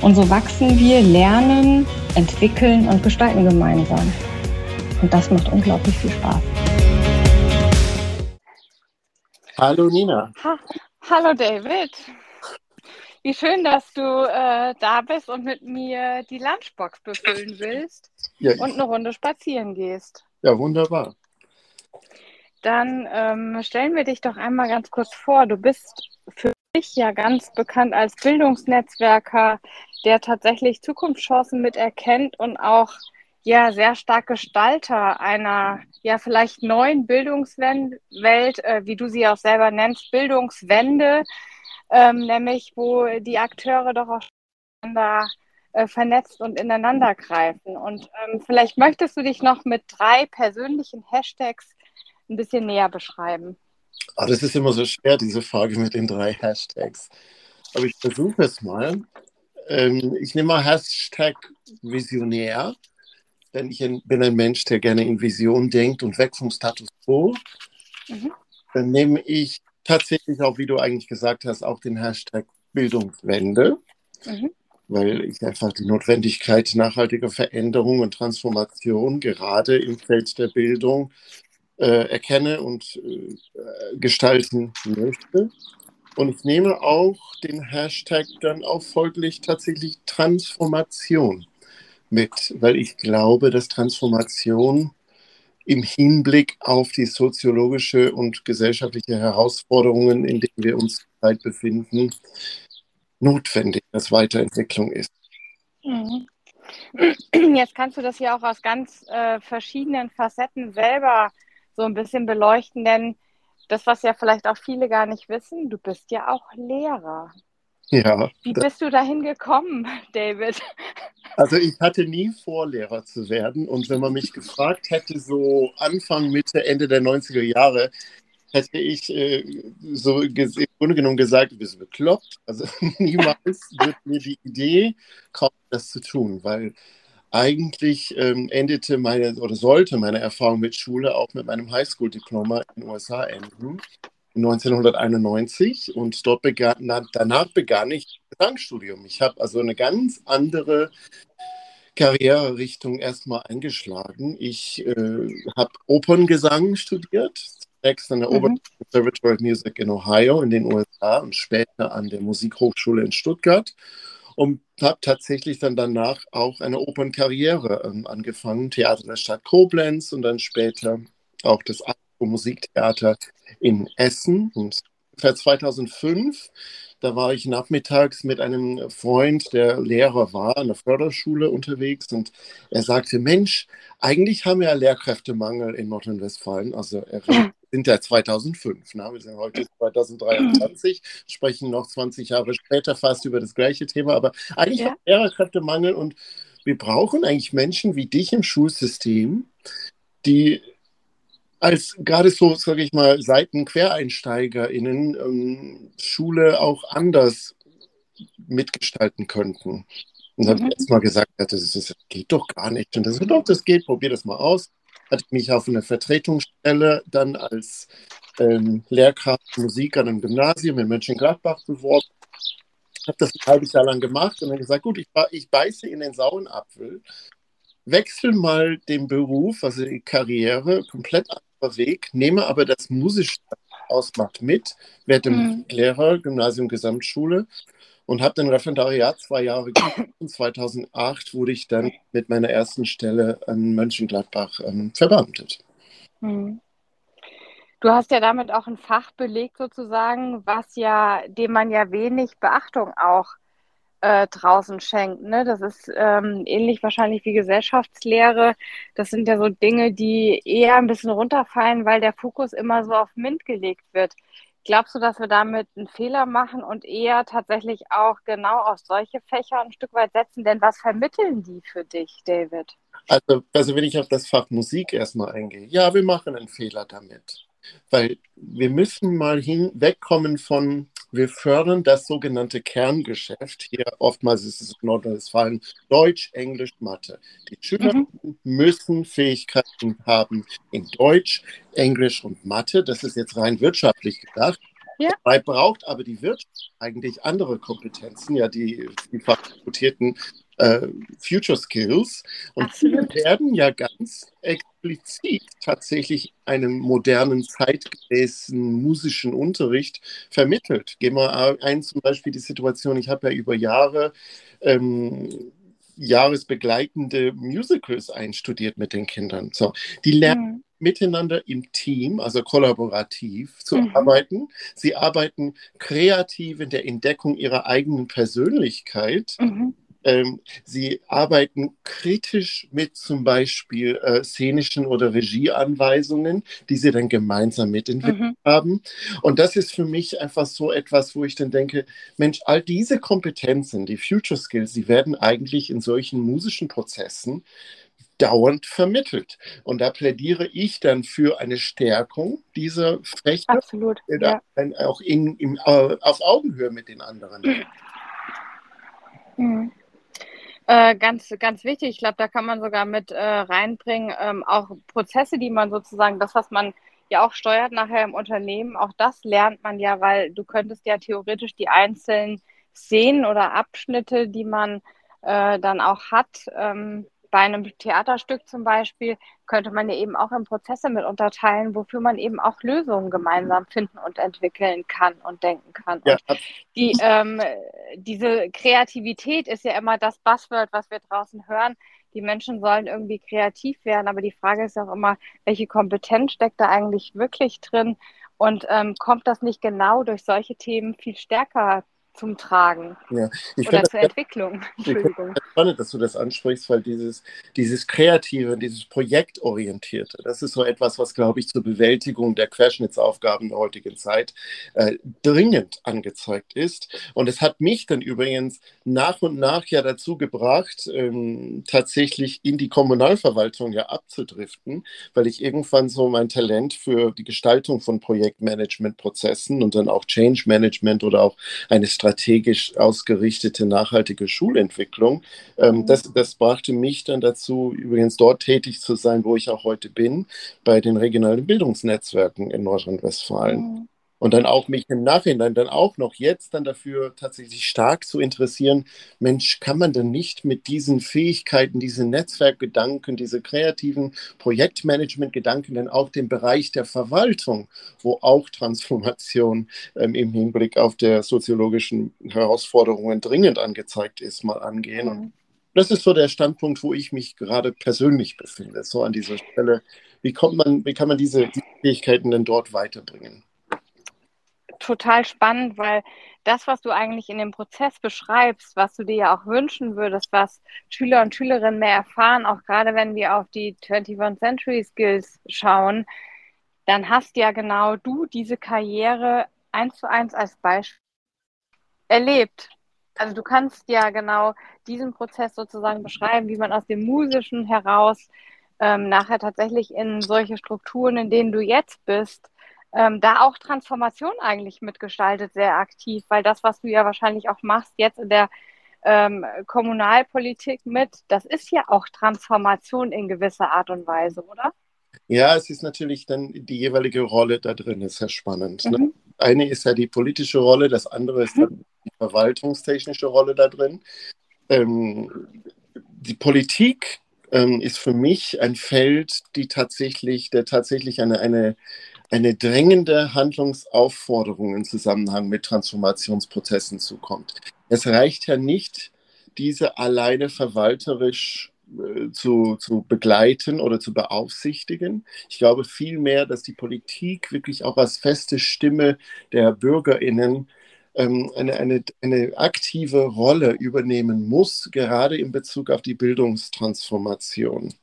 Und so wachsen wir, lernen, entwickeln und gestalten gemeinsam. Und das macht unglaublich viel Spaß. Hallo Nina. Ha Hallo David. Wie schön, dass du äh, da bist und mit mir die Lunchbox befüllen willst ja. und eine Runde spazieren gehst. Ja, wunderbar. Dann ähm, stellen wir dich doch einmal ganz kurz vor. Du bist für mich ja ganz bekannt als Bildungsnetzwerker, der tatsächlich Zukunftschancen miterkennt und auch ja sehr stark Gestalter einer ja vielleicht neuen Bildungswelt, äh, wie du sie auch selber nennst, Bildungswende, ähm, nämlich wo die Akteure doch auch miteinander äh, vernetzt und ineinander greifen. Und ähm, vielleicht möchtest du dich noch mit drei persönlichen Hashtags ein bisschen näher beschreiben. Oh, das ist immer so schwer, diese Frage mit den drei Hashtags. Aber ich versuche es mal. Ähm, ich nehme mal Hashtag Visionär, denn ich bin ein Mensch, der gerne in Vision denkt und weg vom Status quo. Mhm. Dann nehme ich tatsächlich auch, wie du eigentlich gesagt hast, auch den Hashtag Bildungswende, mhm. weil ich einfach die Notwendigkeit nachhaltiger Veränderung und Transformation gerade im Feld der Bildung äh, erkenne und äh, gestalten möchte. Und ich nehme auch den Hashtag dann auch folglich tatsächlich Transformation mit, weil ich glaube, dass Transformation im Hinblick auf die soziologische und gesellschaftliche Herausforderungen, in denen wir uns zurzeit befinden, notwendig, dass Weiterentwicklung ist. Mhm. Jetzt kannst du das ja auch aus ganz äh, verschiedenen Facetten selber so ein bisschen beleuchten, denn das, was ja vielleicht auch viele gar nicht wissen, du bist ja auch Lehrer. Ja. Wie bist du dahin gekommen, David? Also ich hatte nie vor, Lehrer zu werden. Und wenn man mich gefragt hätte, so Anfang, Mitte, Ende der 90er Jahre, hätte ich äh, so im Grunde genommen gesagt, du bist bekloppt. Also niemals wird mir die Idee kommen, das zu tun, weil eigentlich ähm, endete meine oder sollte meine Erfahrung mit Schule auch mit meinem Highschool-Diploma in den USA enden. 1991 und dort begann, danach begann ich Gesangsstudium. Ich habe also eine ganz andere Karriererichtung erstmal eingeschlagen. Ich äh, habe Operngesang studiert, zunächst an der mhm. Oberton Conservatory of Music in Ohio in den USA und später an der Musikhochschule in Stuttgart und habe tatsächlich dann danach auch eine Opernkarriere ähm, angefangen, Theater der Stadt Koblenz und dann später auch das Musiktheater in Essen. Und 2005, da war ich nachmittags mit einem Freund, der Lehrer war, an der Förderschule unterwegs und er sagte, Mensch, eigentlich haben wir ja Lehrkräftemangel in Nordrhein-Westfalen. Also er sind ja 2005. Ne? Wir sind heute 2023, sprechen noch 20 Jahre später fast über das gleiche Thema. Aber eigentlich ja. haben wir Lehrerkräftemangel und wir brauchen eigentlich Menschen wie dich im Schulsystem, die als gerade so, sage ich mal, SeitenquereinsteigerInnen ähm, Schule auch anders mitgestalten könnten. Und dann mhm. erstmal gesagt, das, das geht doch gar nicht. Und das doch, das geht, probier das mal aus hatte mich auf eine Vertretungsstelle dann als ähm, Lehrkraft Musik an einem Gymnasium in Mönchengladbach beworben. Habe das ein halbes Jahr lang gemacht und dann gesagt, gut, ich, ich beiße in den sauren Apfel, wechsle mal den Beruf, also die Karriere, komplett anderer Weg, nehme aber das Musische ausmacht mit, werde mhm. Lehrer, Gymnasium, Gesamtschule und habe dann Referendariat zwei Jahre gemacht. Und 2008 wurde ich dann mit meiner ersten Stelle an Mönchengladbach ähm, verbeamtet. Hm. Du hast ja damit auch ein Fach belegt sozusagen, was ja, dem man ja wenig Beachtung auch äh, draußen schenkt. Ne? Das ist ähm, ähnlich wahrscheinlich wie Gesellschaftslehre. Das sind ja so Dinge, die eher ein bisschen runterfallen, weil der Fokus immer so auf MINT gelegt wird. Glaubst du, dass wir damit einen Fehler machen und eher tatsächlich auch genau auf solche Fächer ein Stück weit setzen? Denn was vermitteln die für dich, David? Also, also wenn ich auf das Fach Musik erstmal eingehe, ja, wir machen einen Fehler damit. Weil wir müssen mal hinwegkommen von, wir fördern das sogenannte Kerngeschäft. Hier oftmals ist es in Nordrhein-Westfalen Deutsch, Englisch, Mathe. Die Schüler mhm. müssen Fähigkeiten haben in Deutsch, Englisch und Mathe. Das ist jetzt rein wirtschaftlich gedacht. Ja. Dabei braucht aber die Wirtschaft eigentlich andere Kompetenzen, ja, die, die diskutierten äh, Future Skills. Und Absolut. die werden ja ganz explizit tatsächlich einen modernen, zeitgemäßen musischen Unterricht vermittelt. Gehen wir ein, zum Beispiel die Situation, ich habe ja über Jahre ähm, jahresbegleitende Musicals einstudiert mit den Kindern. So, die lernen mhm. miteinander im Team, also kollaborativ zu mhm. arbeiten. Sie arbeiten kreativ in der Entdeckung ihrer eigenen Persönlichkeit. Mhm. Ähm, sie arbeiten kritisch mit zum Beispiel äh, szenischen oder Regieanweisungen, die sie dann gemeinsam mitentwickelt mhm. haben. Und das ist für mich einfach so etwas, wo ich dann denke, Mensch, all diese Kompetenzen, die Future Skills, die werden eigentlich in solchen musischen Prozessen dauernd vermittelt. Und da plädiere ich dann für eine Stärkung dieser Fächer. Absolut. Ja. Auch in, in, äh, auf Augenhöhe mit den anderen. Mhm. Äh, ganz, ganz wichtig. Ich glaube, da kann man sogar mit äh, reinbringen, ähm, auch Prozesse, die man sozusagen, das, was man ja auch steuert nachher im Unternehmen, auch das lernt man ja, weil du könntest ja theoretisch die einzelnen Szenen oder Abschnitte, die man äh, dann auch hat, ähm, bei einem Theaterstück zum Beispiel könnte man ja eben auch in Prozesse mit unterteilen, wofür man eben auch Lösungen gemeinsam finden und entwickeln kann und denken kann. Ja. Und die, ähm, diese Kreativität ist ja immer das Buzzword, was wir draußen hören. Die Menschen sollen irgendwie kreativ werden, aber die Frage ist auch immer, welche Kompetenz steckt da eigentlich wirklich drin? Und ähm, kommt das nicht genau durch solche Themen viel stärker zum Tragen ja, ich oder zur Entwicklung. Entschuldigung. Ich spannend, dass du das ansprichst, weil dieses, dieses Kreative, dieses Projektorientierte, das ist so etwas, was, glaube ich, zur Bewältigung der Querschnittsaufgaben der heutigen Zeit äh, dringend angezeigt ist. Und es hat mich dann übrigens nach und nach ja dazu gebracht, ähm, tatsächlich in die Kommunalverwaltung ja abzudriften, weil ich irgendwann so mein Talent für die Gestaltung von Projektmanagementprozessen und dann auch Change Management oder auch eine Strategie strategisch ausgerichtete nachhaltige Schulentwicklung. Ähm, mhm. das, das brachte mich dann dazu, übrigens dort tätig zu sein, wo ich auch heute bin, bei den regionalen Bildungsnetzwerken in Nordrhein-Westfalen. Mhm und dann auch mich im Nachhinein dann auch noch jetzt dann dafür tatsächlich stark zu interessieren, Mensch, kann man denn nicht mit diesen Fähigkeiten, diesen Netzwerkgedanken, diese kreativen Projektmanagement-Gedanken dann auch den Bereich der Verwaltung, wo auch Transformation ähm, im Hinblick auf der soziologischen Herausforderungen dringend angezeigt ist, mal angehen. Mhm. Und das ist so der Standpunkt, wo ich mich gerade persönlich befinde, so an dieser Stelle. Wie kommt man, wie kann man diese, diese Fähigkeiten denn dort weiterbringen? Total spannend, weil das, was du eigentlich in dem Prozess beschreibst, was du dir ja auch wünschen würdest, was Schüler und Schülerinnen mehr erfahren, auch gerade wenn wir auf die 21st Century Skills schauen, dann hast ja genau du diese Karriere eins zu eins als Beispiel erlebt. Also du kannst ja genau diesen Prozess sozusagen beschreiben, wie man aus dem Musischen heraus ähm, nachher tatsächlich in solche Strukturen, in denen du jetzt bist, ähm, da auch Transformation eigentlich mitgestaltet, sehr aktiv, weil das, was du ja wahrscheinlich auch machst jetzt in der ähm, Kommunalpolitik mit, das ist ja auch Transformation in gewisser Art und Weise, oder? Ja, es ist natürlich dann die jeweilige Rolle da drin, ist sehr spannend. Ne? Mhm. Ne? Eine ist ja die politische Rolle, das andere ist mhm. die verwaltungstechnische Rolle da drin. Ähm, die Politik ähm, ist für mich ein Feld, die tatsächlich, der tatsächlich eine, eine eine drängende Handlungsaufforderung im Zusammenhang mit Transformationsprozessen zukommt. Es reicht ja nicht, diese alleine verwalterisch äh, zu, zu begleiten oder zu beaufsichtigen. Ich glaube vielmehr, dass die Politik wirklich auch als feste Stimme der Bürgerinnen ähm, eine, eine, eine aktive Rolle übernehmen muss, gerade in Bezug auf die Bildungstransformation.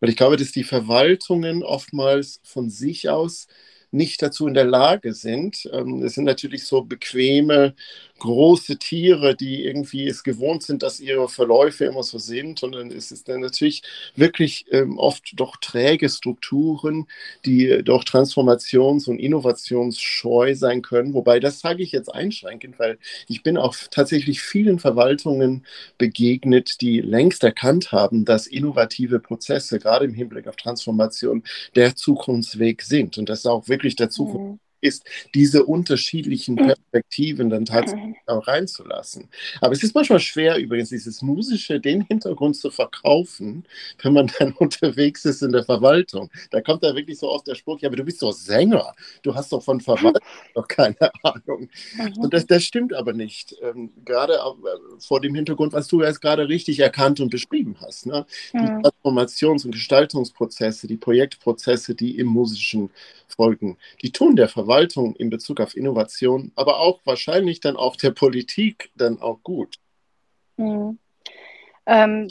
Weil ich glaube, dass die Verwaltungen oftmals von sich aus nicht dazu in der Lage sind. Ähm, es sind natürlich so bequeme, große Tiere, die irgendwie es gewohnt sind, dass ihre Verläufe immer so sind. Und dann ist es dann natürlich wirklich ähm, oft doch träge Strukturen, die doch transformations- und innovationsscheu sein können. Wobei, das sage ich jetzt einschränkend, weil ich bin auch tatsächlich vielen Verwaltungen begegnet, die längst erkannt haben, dass innovative Prozesse, gerade im Hinblick auf Transformation, der Zukunftsweg sind. Und das auch wirklich der Zukunft mhm ist, diese unterschiedlichen mhm. Perspektiven dann tatsächlich mhm. auch reinzulassen. Aber es ist manchmal schwer, übrigens dieses Musische, den Hintergrund zu verkaufen, wenn man dann unterwegs ist in der Verwaltung. Da kommt da wirklich so oft der Spruch, ja, aber du bist doch Sänger, du hast doch von Verwaltung noch keine Ahnung. Mhm. Und das, das stimmt aber nicht. Ähm, gerade äh, vor dem Hintergrund, was du jetzt gerade richtig erkannt und beschrieben hast. Ne? Die Transformations- und Gestaltungsprozesse, die Projektprozesse, die im musischen folgen, die tun der Verwaltung in Bezug auf Innovation, aber auch wahrscheinlich dann auch der Politik dann auch gut. Mhm. Ähm,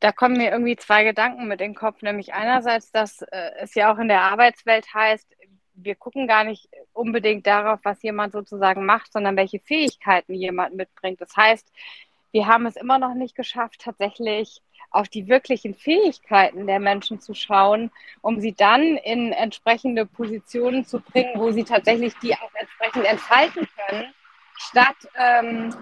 da kommen mir irgendwie zwei Gedanken mit in den Kopf, nämlich einerseits, dass äh, es ja auch in der Arbeitswelt heißt, wir gucken gar nicht unbedingt darauf, was jemand sozusagen macht, sondern welche Fähigkeiten jemand mitbringt. Das heißt, wir haben es immer noch nicht geschafft, tatsächlich auf die wirklichen Fähigkeiten der Menschen zu schauen, um sie dann in entsprechende Positionen zu bringen, wo sie tatsächlich die auch entsprechend entfalten können, statt ähm,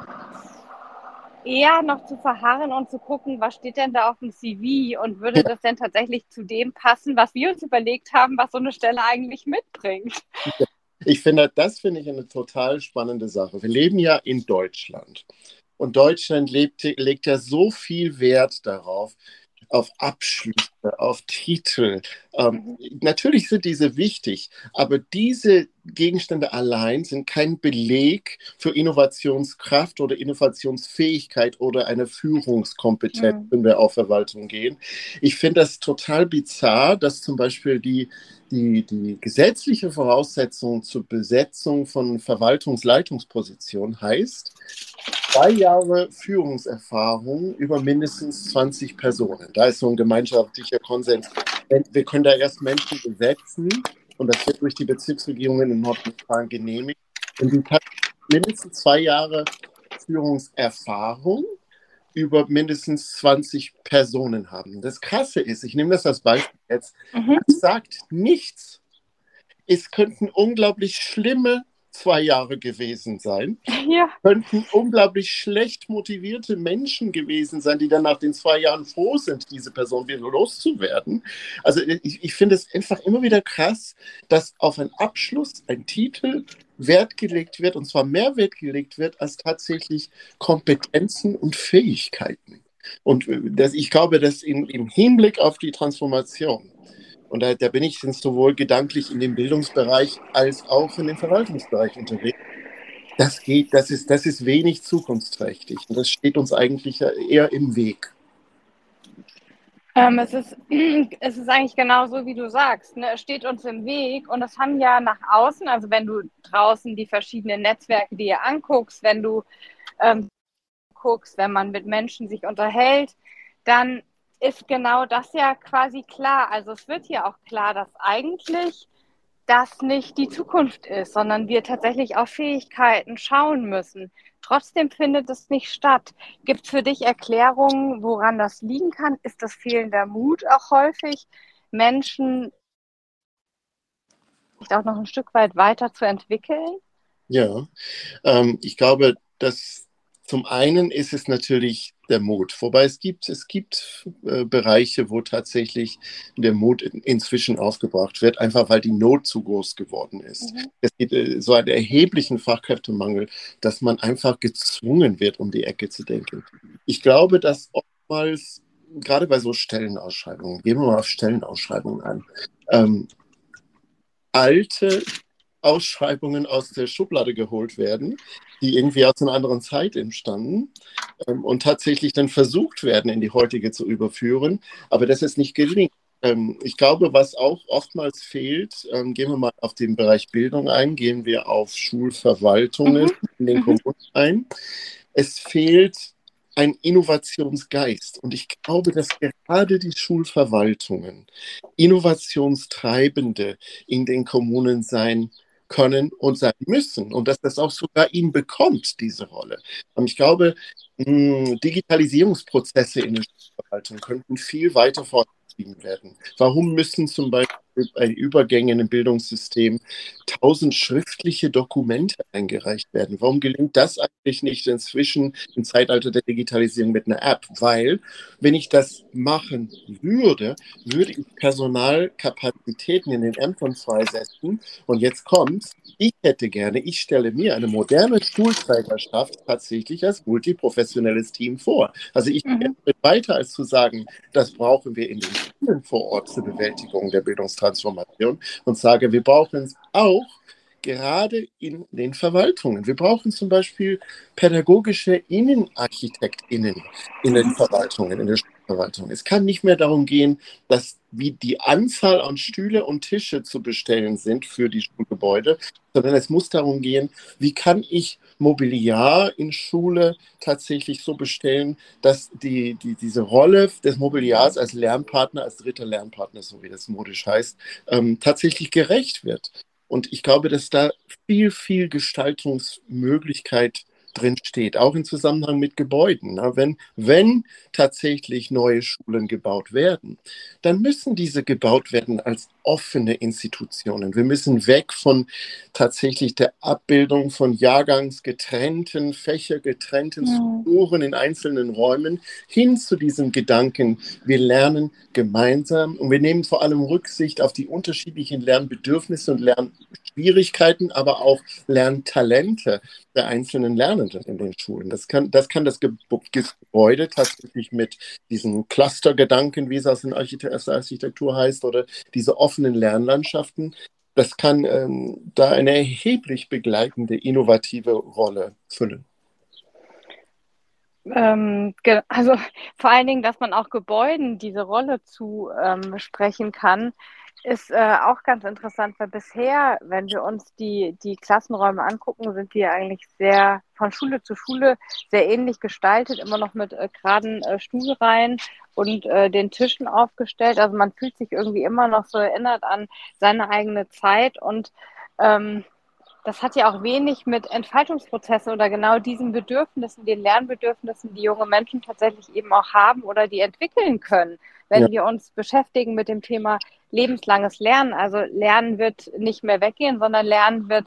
eher noch zu verharren und zu gucken, was steht denn da auf dem CV und würde das denn tatsächlich zu dem passen, was wir uns überlegt haben, was so eine Stelle eigentlich mitbringt. Ich finde, das finde ich eine total spannende Sache. Wir leben ja in Deutschland. Und Deutschland lebt, legt ja so viel Wert darauf, auf Abschlüsse, auf Titel. Ähm, natürlich sind diese wichtig, aber diese Gegenstände allein sind kein Beleg für Innovationskraft oder Innovationsfähigkeit oder eine Führungskompetenz, mhm. wenn wir auf Verwaltung gehen. Ich finde das total bizarr, dass zum Beispiel die die, die gesetzliche Voraussetzung zur Besetzung von Verwaltungsleitungspositionen heißt, zwei Jahre Führungserfahrung über mindestens 20 Personen. Da ist so ein gemeinschaftlicher Konsens. Wir können da erst Menschen besetzen und das wird durch die Bezirksregierungen in Nordrhein-Westfalen genehmigt. Und die mindestens zwei Jahre Führungserfahrung über mindestens 20 Personen haben. Das Krasse ist, ich nehme das als Beispiel jetzt, mhm. sagt nichts. Es könnten unglaublich schlimme zwei Jahre gewesen sein. Ja. Könnten unglaublich schlecht motivierte Menschen gewesen sein, die dann nach den zwei Jahren froh sind, diese Person wieder loszuwerden. Also ich, ich finde es einfach immer wieder krass, dass auf einen Abschluss, ein Titel Wert gelegt wird, und zwar mehr Wert gelegt wird, als tatsächlich Kompetenzen und Fähigkeiten. Und äh, das, ich glaube, dass in, im Hinblick auf die Transformation und da, da bin ich sowohl gedanklich in dem Bildungsbereich als auch in dem Verwaltungsbereich unterwegs. Das geht, das ist, das ist wenig zukunftsträchtig. Und das steht uns eigentlich eher im Weg. Ähm, es, ist, es ist eigentlich genau so, wie du sagst. Ne? Es steht uns im Weg und das haben ja nach außen, also wenn du draußen die verschiedenen Netzwerke dir anguckst, wenn du ähm, guckst, wenn man mit Menschen sich unterhält, dann ist genau das ja quasi klar. Also es wird ja auch klar, dass eigentlich das nicht die Zukunft ist, sondern wir tatsächlich auf Fähigkeiten schauen müssen. Trotzdem findet es nicht statt. Gibt es für dich Erklärungen, woran das liegen kann? Ist das fehlender Mut auch häufig, Menschen auch noch ein Stück weit weiter zu entwickeln? Ja, ähm, ich glaube, dass zum einen ist es natürlich der Mut, wobei es gibt, es gibt äh, Bereiche, wo tatsächlich der Mut in, inzwischen aufgebracht wird, einfach weil die Not zu groß geworden ist. Mhm. Es gibt äh, so einen erheblichen Fachkräftemangel, dass man einfach gezwungen wird, um die Ecke zu denken. Ich glaube, dass oftmals, gerade bei so Stellenausschreibungen, gehen wir mal auf Stellenausschreibungen an, ähm, alte Ausschreibungen aus der Schublade geholt werden, die irgendwie aus einer anderen Zeit entstanden ähm, und tatsächlich dann versucht werden, in die heutige zu überführen, aber das ist nicht gelingt. Ähm, ich glaube, was auch oftmals fehlt, ähm, gehen wir mal auf den Bereich Bildung ein, gehen wir auf Schulverwaltungen mhm. in den mhm. Kommunen ein. Es fehlt ein Innovationsgeist. Und ich glaube, dass gerade die Schulverwaltungen Innovationstreibende in den Kommunen sein können und sein müssen und dass das auch sogar ihn bekommt, diese Rolle. Und ich glaube, Digitalisierungsprozesse in der Schulverwaltung könnten viel weiter fortgehen betrieben werden? Warum müssen zum Beispiel bei Übergängen im Bildungssystem tausend schriftliche Dokumente eingereicht werden? Warum gelingt das eigentlich nicht inzwischen im Zeitalter der Digitalisierung mit einer App? Weil, wenn ich das machen würde, würde ich Personalkapazitäten in den Ämtern freisetzen. Und jetzt kommt's. Ich hätte gerne, ich stelle mir eine moderne Schulträgerschaft tatsächlich als multiprofessionelles Team vor. Also ich mhm. gehe weiter als zu sagen, das brauchen wir in den Schulen vor Ort zur Bewältigung der Bildungstransformation und sage, wir brauchen es auch gerade in den Verwaltungen. Wir brauchen zum Beispiel pädagogische InnenarchitektInnen in den Verwaltungen, in der Verwaltung. Es kann nicht mehr darum gehen, dass wie die Anzahl an Stühle und Tische zu bestellen sind für die Schulgebäude, sondern es muss darum gehen, wie kann ich Mobiliar in Schule tatsächlich so bestellen, dass die, die, diese Rolle des Mobiliars als Lernpartner, als dritter Lernpartner, so wie das modisch heißt, ähm, tatsächlich gerecht wird. Und ich glaube, dass da viel, viel Gestaltungsmöglichkeit drin steht, auch im Zusammenhang mit Gebäuden. Na, wenn, wenn tatsächlich neue Schulen gebaut werden, dann müssen diese gebaut werden als offene Institutionen. Wir müssen weg von tatsächlich der Abbildung von jahrgangsgetrennten, fächergetrennten Strukturen in einzelnen Räumen hin zu diesem Gedanken, wir lernen gemeinsam und wir nehmen vor allem Rücksicht auf die unterschiedlichen Lernbedürfnisse und Lernschwierigkeiten, aber auch Lerntalente der einzelnen Lernenden in den Schulen. Das kann das, kann das Gebäude tatsächlich mit diesen Clustergedanken, wie es aus der Architektur heißt, oder diese offenen Lernlandschaften, das kann ähm, da eine erheblich begleitende, innovative Rolle füllen. Ähm, also vor allen Dingen, dass man auch Gebäuden diese Rolle zusprechen ähm, kann, ist äh, auch ganz interessant, weil bisher, wenn wir uns die, die Klassenräume angucken, sind die eigentlich sehr von Schule zu Schule sehr ähnlich gestaltet, immer noch mit äh, geraden äh, Stuhlreihen und äh, den Tischen aufgestellt. Also man fühlt sich irgendwie immer noch so erinnert an seine eigene Zeit und ähm, das hat ja auch wenig mit Entfaltungsprozessen oder genau diesen Bedürfnissen, den Lernbedürfnissen, die junge Menschen tatsächlich eben auch haben oder die entwickeln können, wenn ja. wir uns beschäftigen mit dem Thema lebenslanges Lernen. Also Lernen wird nicht mehr weggehen, sondern Lernen wird,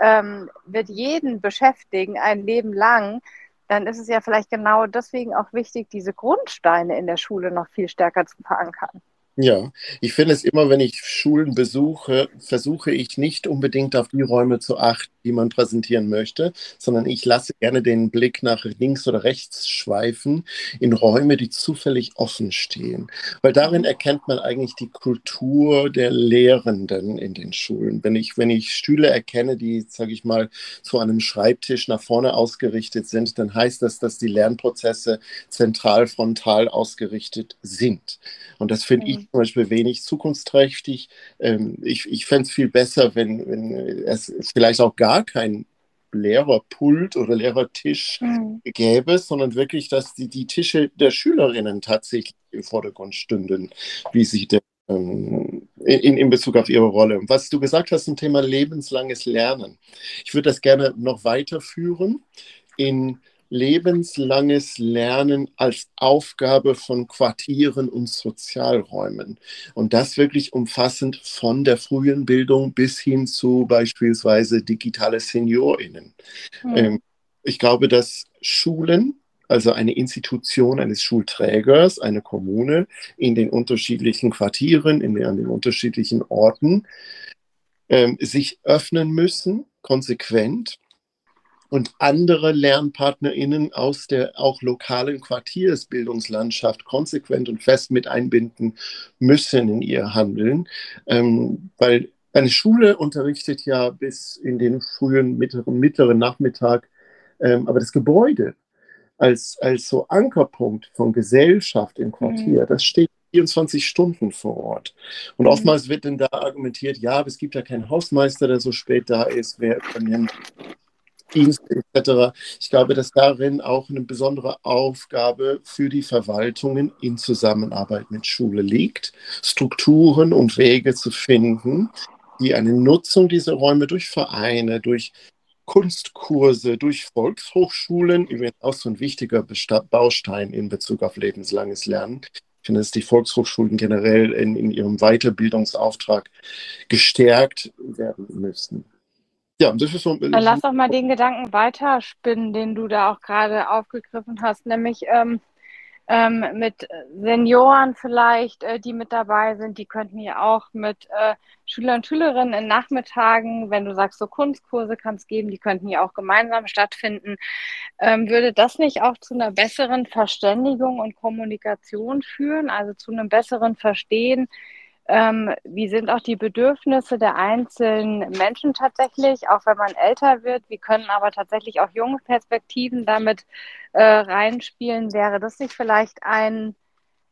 ähm, wird jeden beschäftigen, ein Leben lang. Dann ist es ja vielleicht genau deswegen auch wichtig, diese Grundsteine in der Schule noch viel stärker zu verankern. Ja, ich finde es immer, wenn ich Schulen besuche, versuche ich nicht unbedingt auf die Räume zu achten, die man präsentieren möchte, sondern ich lasse gerne den Blick nach links oder rechts schweifen in Räume, die zufällig offen stehen. Weil darin erkennt man eigentlich die Kultur der Lehrenden in den Schulen. Wenn ich, wenn ich Stühle erkenne, die, sage ich mal, zu einem Schreibtisch nach vorne ausgerichtet sind, dann heißt das, dass die Lernprozesse zentral frontal ausgerichtet sind. Und das finde ich mhm. zum Beispiel wenig zukunftsträchtig. Ähm, ich ich fände es viel besser, wenn, wenn es vielleicht auch gar gar kein Lehrerpult oder Lehrertisch mhm. gäbe, sondern wirklich, dass die, die Tische der Schülerinnen tatsächlich im Vordergrund stünden, wie sie denn, ähm, in, in Bezug auf ihre Rolle. Was du gesagt hast zum Thema lebenslanges Lernen. Ich würde das gerne noch weiterführen in lebenslanges Lernen als Aufgabe von Quartieren und Sozialräumen. Und das wirklich umfassend von der frühen Bildung bis hin zu beispielsweise digitale SeniorInnen. Mhm. Ich glaube, dass Schulen, also eine Institution eines Schulträgers, eine Kommune in den unterschiedlichen Quartieren, in den, an den unterschiedlichen Orten, ähm, sich öffnen müssen, konsequent und andere LernpartnerInnen aus der auch lokalen Quartiersbildungslandschaft konsequent und fest mit einbinden müssen in ihr Handeln, ähm, weil Eine Schule unterrichtet ja bis in den frühen, mittleren, mittleren Nachmittag, ähm, aber das Gebäude als, als so Ankerpunkt von Gesellschaft im Quartier, mhm. das steht 24 Stunden vor Ort. Und mhm. oftmals wird dann da argumentiert, ja, aber es gibt ja keinen Hausmeister, der so spät da ist, wer übernimmt Dienste etc. Ich glaube, dass darin auch eine besondere Aufgabe für die Verwaltungen in Zusammenarbeit mit Schule liegt, Strukturen und Wege zu finden, die eine Nutzung dieser Räume durch Vereine, durch Kunstkurse, durch Volkshochschulen, übrigens auch so ein wichtiger Baustein in Bezug auf lebenslanges Lernen, ich finde, dass die Volkshochschulen generell in, in ihrem Weiterbildungsauftrag gestärkt werden müssen. Ja, das ist so. Lass doch mal den Gedanken weiterspinnen, den du da auch gerade aufgegriffen hast, nämlich ähm, ähm, mit Senioren vielleicht, äh, die mit dabei sind. Die könnten ja auch mit äh, Schüler und Schülerinnen in Nachmittagen, wenn du sagst, so Kunstkurse kann es geben, die könnten ja auch gemeinsam stattfinden. Ähm, würde das nicht auch zu einer besseren Verständigung und Kommunikation führen, also zu einem besseren Verstehen? Ähm, wie sind auch die Bedürfnisse der einzelnen Menschen tatsächlich, auch wenn man älter wird? Wie können aber tatsächlich auch junge Perspektiven damit äh, reinspielen? Wäre das nicht vielleicht ein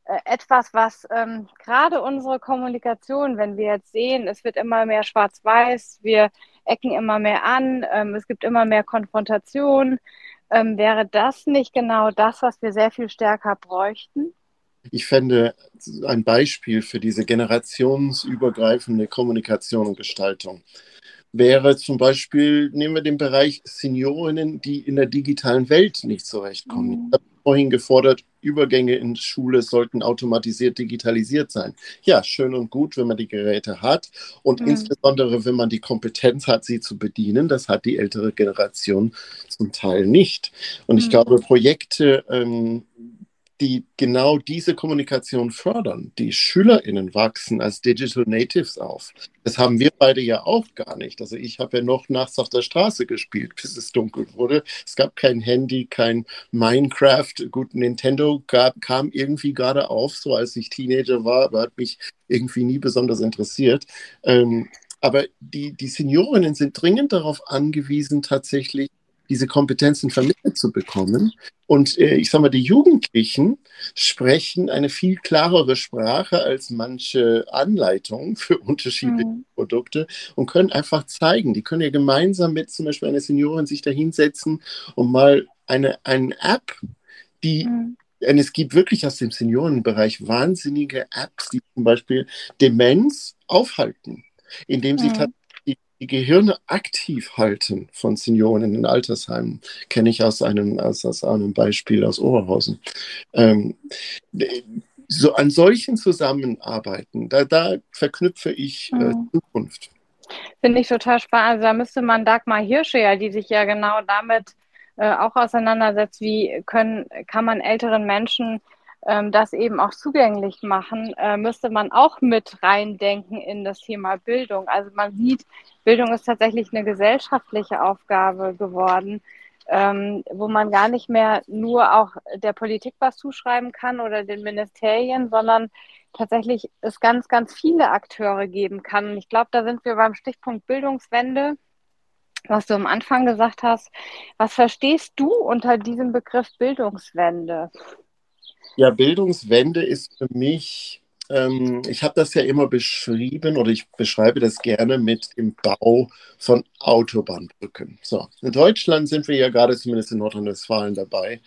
äh, etwas, was ähm, gerade unsere Kommunikation, wenn wir jetzt sehen, es wird immer mehr schwarz-weiß, wir ecken immer mehr an, ähm, es gibt immer mehr Konfrontation, ähm, wäre das nicht genau das, was wir sehr viel stärker bräuchten? Ich fände ein Beispiel für diese generationsübergreifende Kommunikation und Gestaltung wäre zum Beispiel, nehmen wir den Bereich Seniorinnen, die in der digitalen Welt nicht zurechtkommen. Mhm. Ich habe vorhin gefordert, Übergänge in Schule sollten automatisiert digitalisiert sein. Ja, schön und gut, wenn man die Geräte hat und mhm. insbesondere, wenn man die Kompetenz hat, sie zu bedienen. Das hat die ältere Generation zum Teil nicht. Und ich mhm. glaube, Projekte, ähm, die genau diese Kommunikation fördern. Die SchülerInnen wachsen als Digital Natives auf. Das haben wir beide ja auch gar nicht. Also ich habe ja noch nachts auf der Straße gespielt, bis es dunkel wurde. Es gab kein Handy, kein Minecraft. Gut, Nintendo gab, kam irgendwie gerade auf, so als ich Teenager war, aber hat mich irgendwie nie besonders interessiert. Ähm, aber die, die Seniorinnen sind dringend darauf angewiesen, tatsächlich diese Kompetenzen vermittelt zu bekommen. Und äh, ich sage mal, die Jugendlichen sprechen eine viel klarere Sprache als manche Anleitungen für unterschiedliche mhm. Produkte und können einfach zeigen, die können ja gemeinsam mit zum Beispiel einer Seniorin sich da hinsetzen und mal eine, eine App, die mhm. Und es gibt wirklich aus dem Seniorenbereich wahnsinnige Apps, die zum Beispiel Demenz aufhalten, indem sie mhm die Gehirne aktiv halten von Senioren in den Altersheimen, kenne ich aus einem, aus, aus einem Beispiel aus Oberhausen. Ähm, so an solchen Zusammenarbeiten, da, da verknüpfe ich äh, mhm. Zukunft. Finde ich total spannend. Also da müsste man Dagmar Hirsche ja, die sich ja genau damit äh, auch auseinandersetzt, wie können, kann man älteren Menschen ähm, das eben auch zugänglich machen, äh, müsste man auch mit reindenken in das Thema Bildung. Also man sieht, Bildung ist tatsächlich eine gesellschaftliche Aufgabe geworden, ähm, wo man gar nicht mehr nur auch der Politik was zuschreiben kann oder den Ministerien, sondern tatsächlich es ganz, ganz viele Akteure geben kann. Ich glaube, da sind wir beim Stichpunkt Bildungswende was du am Anfang gesagt hast. Was verstehst du unter diesem Begriff Bildungswende? Ja, Bildungswende ist für mich, ähm, ich habe das ja immer beschrieben oder ich beschreibe das gerne mit dem Bau von Autobahnbrücken. So, in Deutschland sind wir ja gerade zumindest in Nordrhein-Westfalen dabei,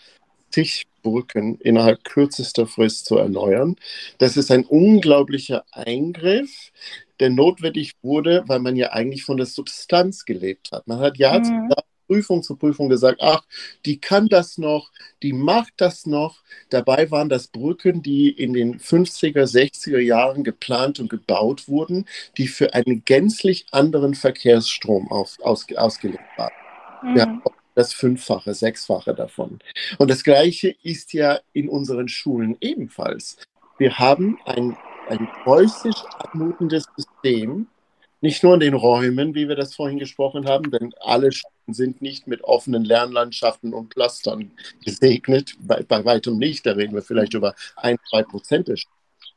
zig Brücken innerhalb kürzester Frist zu erneuern. Das ist ein unglaublicher Eingriff, der notwendig wurde, weil man ja eigentlich von der Substanz gelebt hat. Man hat Jahr mhm. Jahr Prüfung zu Prüfung gesagt, ach, die kann das noch, die macht das noch. Dabei waren das Brücken, die in den 50er, 60er Jahren geplant und gebaut wurden, die für einen gänzlich anderen Verkehrsstrom auf, aus, ausgelegt waren. Mhm. Wir haben das Fünffache, Sechsfache davon. Und das Gleiche ist ja in unseren Schulen ebenfalls. Wir haben ein, ein preußisch anmutendes System, nicht nur in den Räumen, wie wir das vorhin gesprochen haben, denn alle Schulen sind nicht mit offenen Lernlandschaften und Clustern gesegnet, bei, bei weitem nicht. Da reden wir vielleicht über ein, zwei Prozent der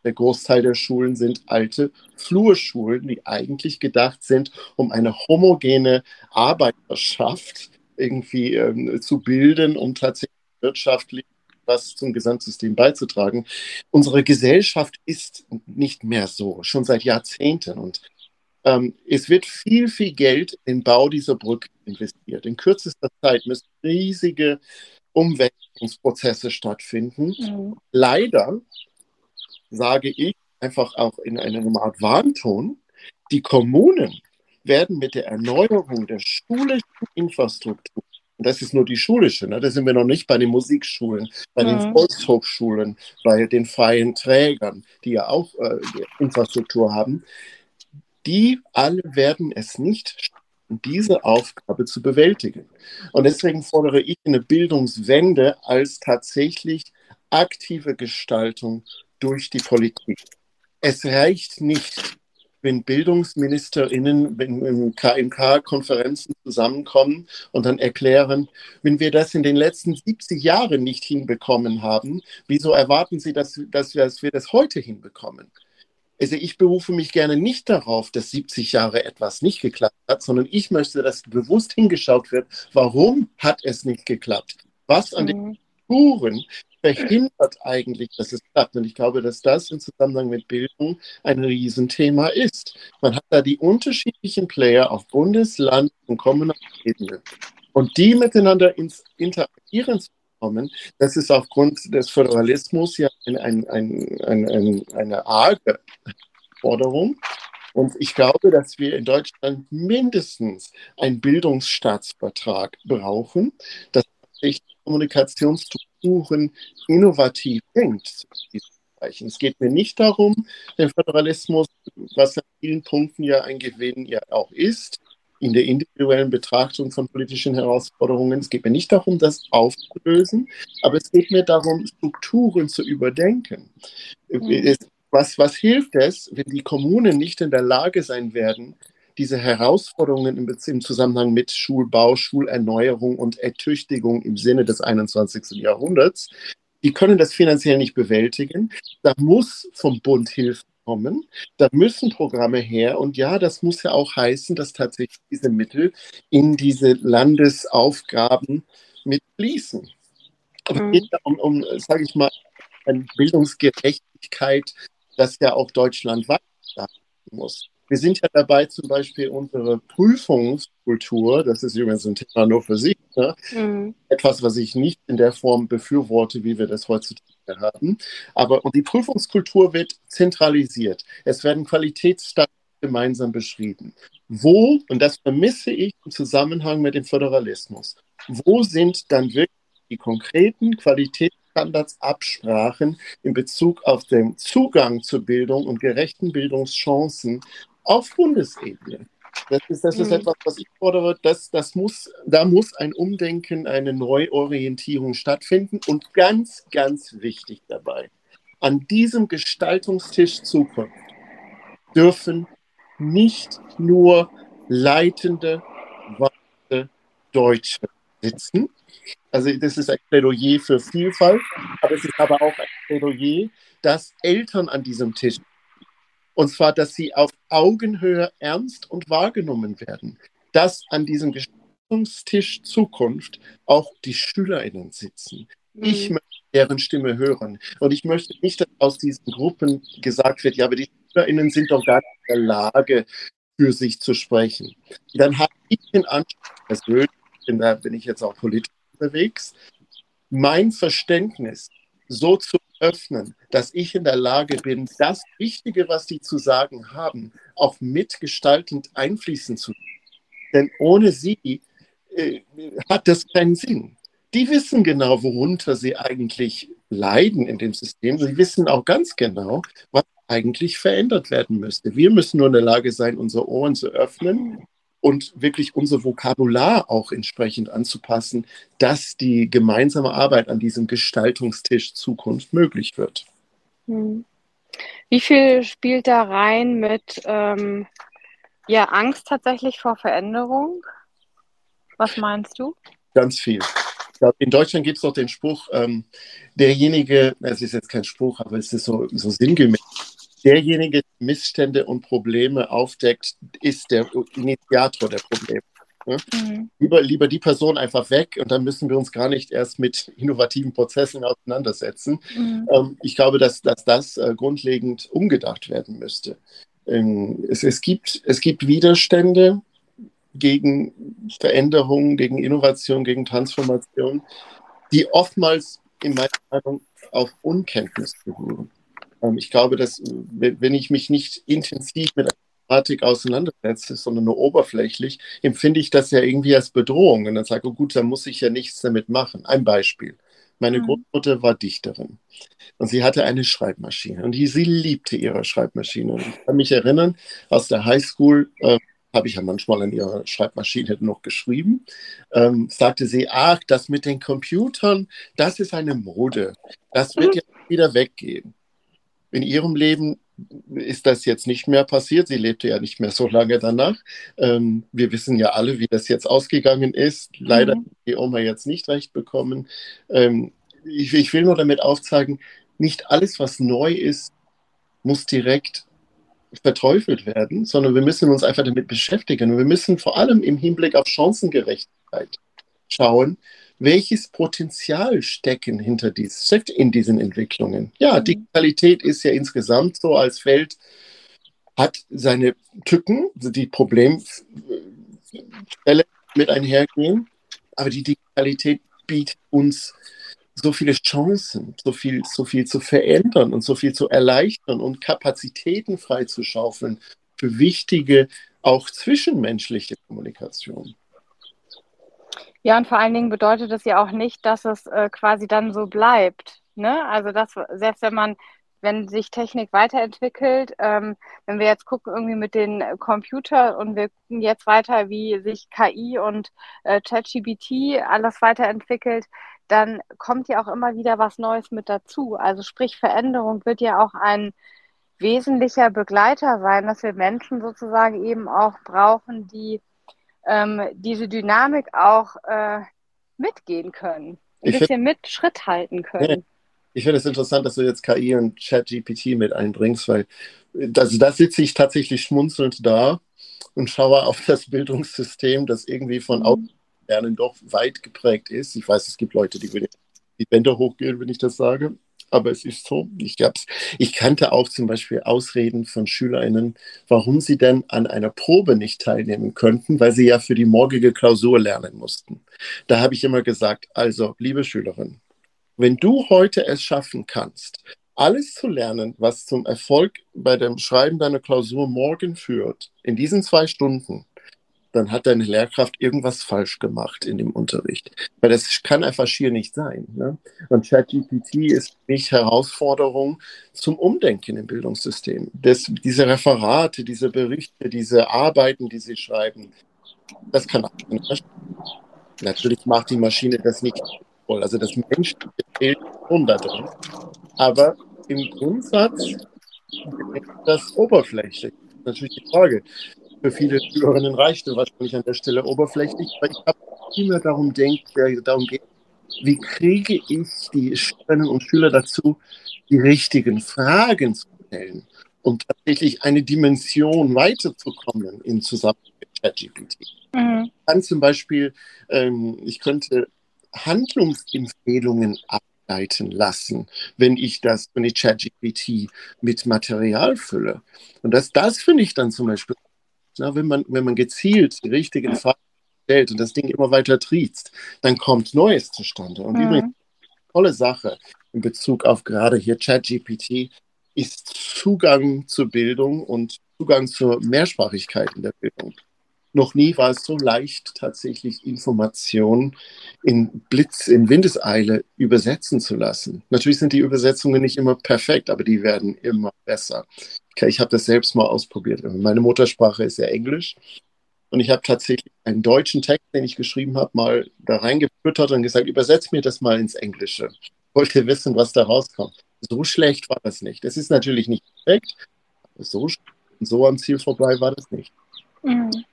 Der Großteil der Schulen sind alte Flurschulen, die eigentlich gedacht sind, um eine homogene Arbeiterschaft irgendwie ähm, zu bilden, um tatsächlich wirtschaftlich was zum Gesamtsystem beizutragen. Unsere Gesellschaft ist nicht mehr so, schon seit Jahrzehnten. Und ähm, es wird viel, viel Geld in den Bau dieser Brücke investiert. In kürzester Zeit müssen riesige Umwälzungsprozesse stattfinden. Mhm. Leider sage ich einfach auch in einem Art Warnton, die Kommunen werden mit der Erneuerung der schulischen Infrastruktur, und das ist nur die schulische, ne? da sind wir noch nicht bei den Musikschulen, bei mhm. den Volkshochschulen, bei den freien Trägern, die ja auch äh, Infrastruktur haben, die alle werden es nicht schaffen diese Aufgabe zu bewältigen. Und deswegen fordere ich eine Bildungswende als tatsächlich aktive Gestaltung durch die Politik. Es reicht nicht, wenn BildungsministerInnen in KMK-Konferenzen zusammenkommen und dann erklären, wenn wir das in den letzten 70 Jahren nicht hinbekommen haben, wieso erwarten Sie, dass, dass, wir, dass wir das heute hinbekommen? Also ich berufe mich gerne nicht darauf, dass 70 Jahre etwas nicht geklappt hat, sondern ich möchte, dass bewusst hingeschaut wird, warum hat es nicht geklappt? Was an den mhm. Strukturen verhindert eigentlich, dass es klappt? Und ich glaube, dass das im Zusammenhang mit Bildung ein Riesenthema ist. Man hat da die unterschiedlichen Player auf Bundes-, Land- und kommunaler Ebene. Und die miteinander ins Interagieren zu kommen. Das ist aufgrund des Föderalismus ja ein, ein, ein, eine arge Forderung. Und ich glaube, dass wir in Deutschland mindestens einen Bildungsstaatsvertrag brauchen, dass sich Kommunikationsstrukturen innovativ denkt. Es geht mir nicht darum, den Föderalismus, was an vielen Punkten ja ein Gewinn ja auch ist, in der individuellen Betrachtung von politischen Herausforderungen. Es geht mir nicht darum, das aufzulösen, aber es geht mir darum, Strukturen zu überdenken. Mhm. Was, was hilft es, wenn die Kommunen nicht in der Lage sein werden, diese Herausforderungen im, im Zusammenhang mit Schulbau, Schulerneuerung und Ertüchtigung im Sinne des 21. Jahrhunderts, die können das finanziell nicht bewältigen. Da muss vom Bund Hilfe kommen. Da müssen Programme her. Und ja, das muss ja auch heißen, dass tatsächlich diese Mittel in diese Landesaufgaben mitfließen. Aber mhm. es geht um, um sage ich mal, eine Bildungsgerechtigkeit, das ja auch deutschlandweit sein muss. Wir sind ja dabei, zum Beispiel unsere Prüfungskultur, das ist übrigens ein Thema nur für sich, ne? mhm. etwas, was ich nicht in der Form befürworte, wie wir das heutzutage haben. Aber und die Prüfungskultur wird zentralisiert. Es werden Qualitätsstandards gemeinsam beschrieben. Wo, und das vermisse ich im Zusammenhang mit dem Föderalismus, wo sind dann wirklich die konkreten Qualitätsstandards, Absprachen in Bezug auf den Zugang zur Bildung und gerechten Bildungschancen auf Bundesebene. Das ist, das ist mhm. etwas, was ich fordere. Das, das muss, da muss ein Umdenken, eine Neuorientierung stattfinden. Und ganz, ganz wichtig dabei, an diesem Gestaltungstisch Zukunft dürfen nicht nur leitende, weise Deutsche sitzen. Also das ist ein Plädoyer für Vielfalt, aber es ist aber auch ein Plädoyer, dass Eltern an diesem Tisch und zwar, dass sie auf Augenhöhe ernst und wahrgenommen werden. Dass an diesem Gestaltungstisch Zukunft auch die SchülerInnen sitzen. Mhm. Ich möchte deren Stimme hören. Und ich möchte nicht, dass aus diesen Gruppen gesagt wird, ja, aber die SchülerInnen sind doch gar nicht in der Lage, für sich zu sprechen. Dann habe ich den Anspruch, persönlich, da bin ich jetzt auch politisch unterwegs, mein Verständnis so zu öffnen, dass ich in der Lage bin, das Wichtige, was sie zu sagen haben, auch mitgestaltend einfließen zu lassen. Denn ohne sie äh, hat das keinen Sinn. Die wissen genau, worunter sie eigentlich leiden in dem System. Sie wissen auch ganz genau, was eigentlich verändert werden müsste. Wir müssen nur in der Lage sein, unsere Ohren zu öffnen und wirklich unser Vokabular auch entsprechend anzupassen, dass die gemeinsame Arbeit an diesem Gestaltungstisch Zukunft möglich wird. Hm. Wie viel spielt da rein mit ähm, ja, Angst tatsächlich vor Veränderung? Was meinst du? Ganz viel. In Deutschland gibt es doch den Spruch, ähm, derjenige, es ist jetzt kein Spruch, aber es ist so, so sinngemäß, derjenige, der Missstände und Probleme aufdeckt, ist der Initiator der Probleme. Ne? Mhm. Lieber, lieber die Person einfach weg und dann müssen wir uns gar nicht erst mit innovativen Prozessen auseinandersetzen. Mhm. Ähm, ich glaube, dass, dass das äh, grundlegend umgedacht werden müsste. Ähm, es, es, gibt, es gibt Widerstände gegen Veränderungen, gegen Innovation, gegen Transformation, die oftmals in meiner Meinung auf Unkenntnis beruhen. Ähm, ich glaube, dass wenn ich mich nicht intensiv mit einer Thematik auseinandersetze, sondern nur oberflächlich, empfinde ich das ja irgendwie als Bedrohung. Und dann sage ich, oh gut, dann muss ich ja nichts damit machen. Ein Beispiel. Meine mhm. Großmutter war Dichterin und sie hatte eine Schreibmaschine und die, sie liebte ihre Schreibmaschine. Und ich kann mich erinnern, aus der Highschool äh, habe ich ja manchmal an ihrer Schreibmaschine noch geschrieben, ähm, sagte sie, ach, das mit den Computern, das ist eine Mode. Das wird mhm. ja wieder weggehen. In ihrem Leben ist das jetzt nicht mehr passiert. Sie lebte ja nicht mehr so lange danach. Ähm, wir wissen ja alle, wie das jetzt ausgegangen ist. Leider mhm. hat die Oma jetzt nicht recht bekommen. Ähm, ich, ich will nur damit aufzeigen, nicht alles, was neu ist, muss direkt verteufelt werden, sondern wir müssen uns einfach damit beschäftigen. Und wir müssen vor allem im Hinblick auf Chancengerechtigkeit schauen, welches Potenzial stecken hinter dies, steckt in diesen Entwicklungen. Ja, mhm. Digitalität ist ja insgesamt so als Feld, hat seine Tücken, die Problemfälle mit einhergehen, aber die Digitalität bietet uns so viele Chancen, so viel, so viel zu verändern und so viel zu erleichtern und Kapazitäten freizuschaufeln für wichtige, auch zwischenmenschliche Kommunikation. Ja, und vor allen Dingen bedeutet das ja auch nicht, dass es äh, quasi dann so bleibt. Ne? Also dass selbst wenn man, wenn sich Technik weiterentwickelt, ähm, wenn wir jetzt gucken irgendwie mit den Computern und wir gucken jetzt weiter, wie sich KI und äh, ChatGPT alles weiterentwickelt, dann kommt ja auch immer wieder was Neues mit dazu. Also sprich, Veränderung wird ja auch ein wesentlicher Begleiter sein, dass wir Menschen sozusagen eben auch brauchen, die ähm, diese Dynamik auch äh, mitgehen können, ein ich bisschen mit Schritt halten können. Ich finde es interessant, dass du jetzt KI und ChatGPT mit einbringst, weil das, da sitze ich tatsächlich schmunzelnd da und schaue auf das Bildungssystem, das irgendwie von mhm. Lernen doch weit geprägt ist. Ich weiß, es gibt Leute, die würden die Bänder hochgehen, wenn ich das sage. Aber es ist so. Ich, hab's. ich kannte auch zum Beispiel Ausreden von SchülerInnen, warum sie denn an einer Probe nicht teilnehmen könnten, weil sie ja für die morgige Klausur lernen mussten. Da habe ich immer gesagt, also, liebe Schülerin, wenn du heute es schaffen kannst, alles zu lernen, was zum Erfolg bei dem Schreiben deiner Klausur morgen führt, in diesen zwei Stunden, dann hat deine Lehrkraft irgendwas falsch gemacht in dem Unterricht. Weil das kann einfach schier nicht sein. Ne? Und ChatGPT ist mich Herausforderung zum Umdenken im Bildungssystem. Das, diese Referate, diese Berichte, diese Arbeiten, die sie schreiben, das kann nicht. Natürlich macht die Maschine das nicht voll. Also das Menschliche fehlt schon da drin. Aber im Grundsatz ist das oberflächlich. Natürlich die Frage, für viele Schülerinnen reichte wahrscheinlich an der Stelle oberflächlich, weil ich habe immer darum denkt, darum geht, wie kriege ich die Schülerinnen und Schüler dazu, die richtigen Fragen zu stellen und tatsächlich eine Dimension weiterzukommen in Zusammenhang mit ChatGPT. Mhm. Ich kann zum Beispiel, ähm, ich könnte Handlungsempfehlungen ableiten lassen, wenn ich das, wenn ich ChatGPT mit Material fülle. Und das, das finde ich dann zum Beispiel na, wenn, man, wenn man gezielt die richtigen Fragen stellt und das Ding immer weiter triezt, dann kommt Neues zustande. Und mhm. übrigens, tolle Sache in Bezug auf gerade hier ChatGPT ist Zugang zur Bildung und Zugang zur Mehrsprachigkeit in der Bildung. Noch nie war es so leicht, tatsächlich Informationen in Blitz, in Windeseile übersetzen zu lassen. Natürlich sind die Übersetzungen nicht immer perfekt, aber die werden immer besser. Ich habe das selbst mal ausprobiert. Meine Muttersprache ist ja Englisch. Und ich habe tatsächlich einen deutschen Text, den ich geschrieben habe, mal da reingefüttert und gesagt, übersetzt mir das mal ins Englische. Ich wollte wissen, was da rauskommt. So schlecht war das nicht. Es ist natürlich nicht perfekt, aber so, so am Ziel vorbei war das nicht. Mhm.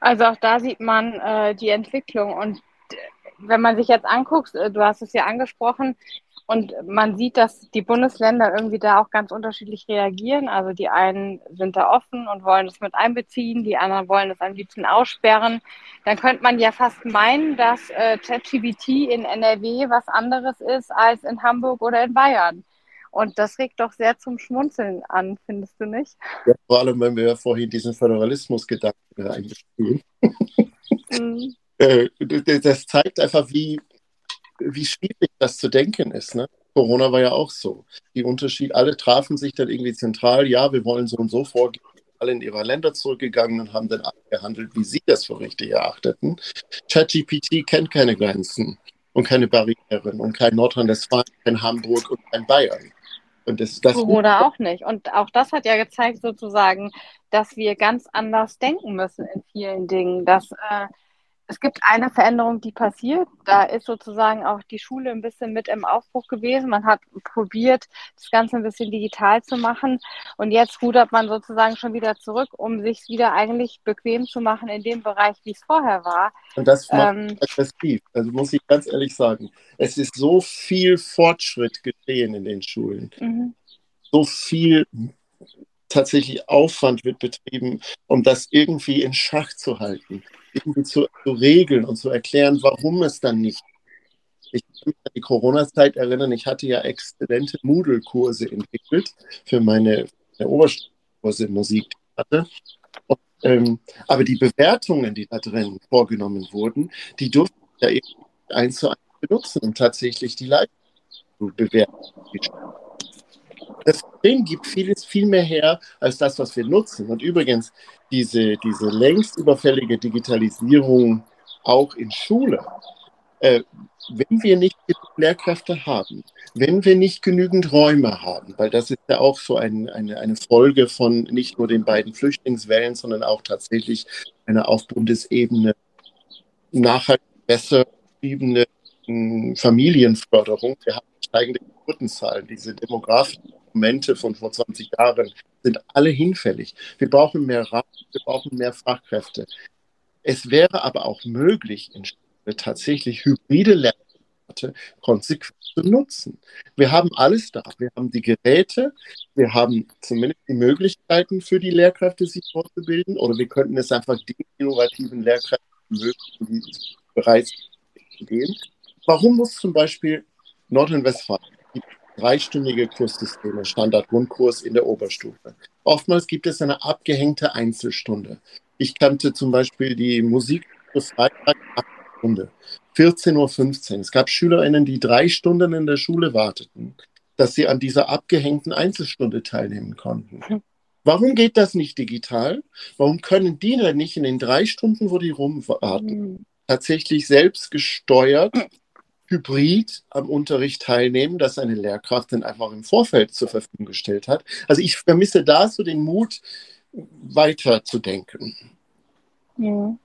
Also auch da sieht man äh, die Entwicklung. Und wenn man sich jetzt anguckt, äh, du hast es ja angesprochen, Und man sieht, dass die Bundesländer irgendwie da auch ganz unterschiedlich reagieren. Also die einen sind da offen und wollen es mit einbeziehen, die anderen wollen es am liebsten aussperren. Dann könnte man ja fast meinen, dass äh, ChatGBT in NRW was anderes ist als in Hamburg oder in Bayern. Und das regt doch sehr zum Schmunzeln an, findest du nicht? Ja, vor allem, wenn wir ja vorhin diesen Föderalismusgedanken reingespielt. Mhm. Äh, das zeigt einfach, wie, wie schwierig das zu denken ist. Ne? Corona war ja auch so. Die Unterschied, alle trafen sich dann irgendwie zentral, ja, wir wollen so und so vorgehen. Alle in ihre Länder zurückgegangen und haben dann gehandelt, wie sie das für richtig erachteten. ChatGPT kennt keine Grenzen und keine Barrieren und kein Nordrhein-Westfalen, kein Hamburg und kein Bayern. Und das, das Corona auch nicht. Und auch das hat ja gezeigt, sozusagen, dass wir ganz anders denken müssen in vielen Dingen. Dass äh, es gibt eine Veränderung, die passiert. Da ist sozusagen auch die Schule ein bisschen mit im Aufbruch gewesen. Man hat probiert, das Ganze ein bisschen digital zu machen. Und jetzt rudert man sozusagen schon wieder zurück, um sich wieder eigentlich bequem zu machen in dem Bereich, wie es vorher war. Und das macht ähm, aggressiv. Also muss ich ganz ehrlich sagen, es ist so viel Fortschritt geschehen in den Schulen. Mhm. So viel tatsächlich Aufwand wird betrieben, um das irgendwie in Schach zu halten irgendwie zu, zu regeln und zu erklären, warum es dann nicht. Ich kann mich an die Corona-Zeit erinnern, ich hatte ja exzellente Moodle-Kurse entwickelt für meine, meine Oberstufenkurse in Musik, ich hatte. Und, ähm, aber die Bewertungen, die da drin vorgenommen wurden, die durften ja eben eins zu eins benutzen, um tatsächlich die Leistung bewerten das System gibt vieles viel mehr her als das, was wir nutzen. Und übrigens, diese, diese längst überfällige Digitalisierung auch in Schule, äh, wenn wir nicht Lehrkräfte haben, wenn wir nicht genügend Räume haben, weil das ist ja auch so ein, eine, eine Folge von nicht nur den beiden Flüchtlingswellen, sondern auch tatsächlich eine auf Bundesebene nachhaltig besser betriebene Familienförderung. Wir haben steigende Geburtenzahlen, diese demografischen Momente von vor 20 Jahren sind alle hinfällig. Wir brauchen mehr Raum, wir brauchen mehr Fachkräfte. Es wäre aber auch möglich, in Schule tatsächlich hybride Lernformate konsequent zu nutzen. Wir haben alles da. Wir haben die Geräte, wir haben zumindest die Möglichkeiten für die Lehrkräfte, sich fortzubilden, oder wir könnten es einfach den innovativen Lehrkräften ermöglichen, die bereits gehen. Warum muss zum Beispiel Nordrhein-Westfalen dreistündige Kurssysteme, Standard-Grundkurs in der Oberstufe. Oftmals gibt es eine abgehängte Einzelstunde. Ich kannte zum Beispiel die Musik für Freitag 8 Stunde, 14.15 Uhr. Es gab SchülerInnen, die drei Stunden in der Schule warteten, dass sie an dieser abgehängten Einzelstunde teilnehmen konnten. Warum geht das nicht digital? Warum können die denn nicht in den drei Stunden, wo die rumwarten, hm. tatsächlich selbst gesteuert hybrid am Unterricht teilnehmen, das eine Lehrkraft dann einfach im Vorfeld zur Verfügung gestellt hat. Also ich vermisse da so den Mut, weiterzudenken. Ja.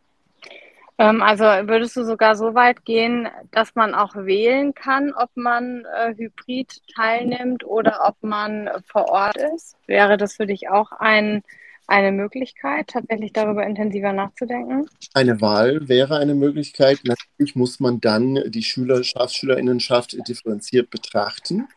Ähm, also würdest du sogar so weit gehen, dass man auch wählen kann, ob man äh, hybrid teilnimmt oder ob man vor Ort ist? Wäre das für dich auch ein eine Möglichkeit, tatsächlich darüber intensiver nachzudenken? Eine Wahl wäre eine Möglichkeit. Natürlich muss man dann die Schülerschaft, Schülerinnenschaft differenziert betrachten.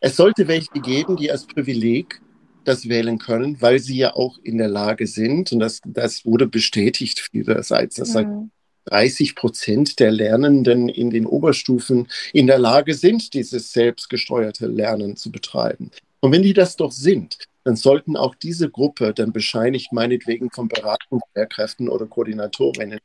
Es sollte welche geben, die als Privileg das wählen können, weil sie ja auch in der Lage sind, und das, das wurde bestätigt vielerseits, dass mhm. 30 Prozent der Lernenden in den Oberstufen in der Lage sind, dieses selbstgesteuerte Lernen zu betreiben. Und wenn die das doch sind, dann sollten auch diese Gruppe dann bescheinigt meinetwegen von Beratungslehrkräften oder Koordinatorinnen,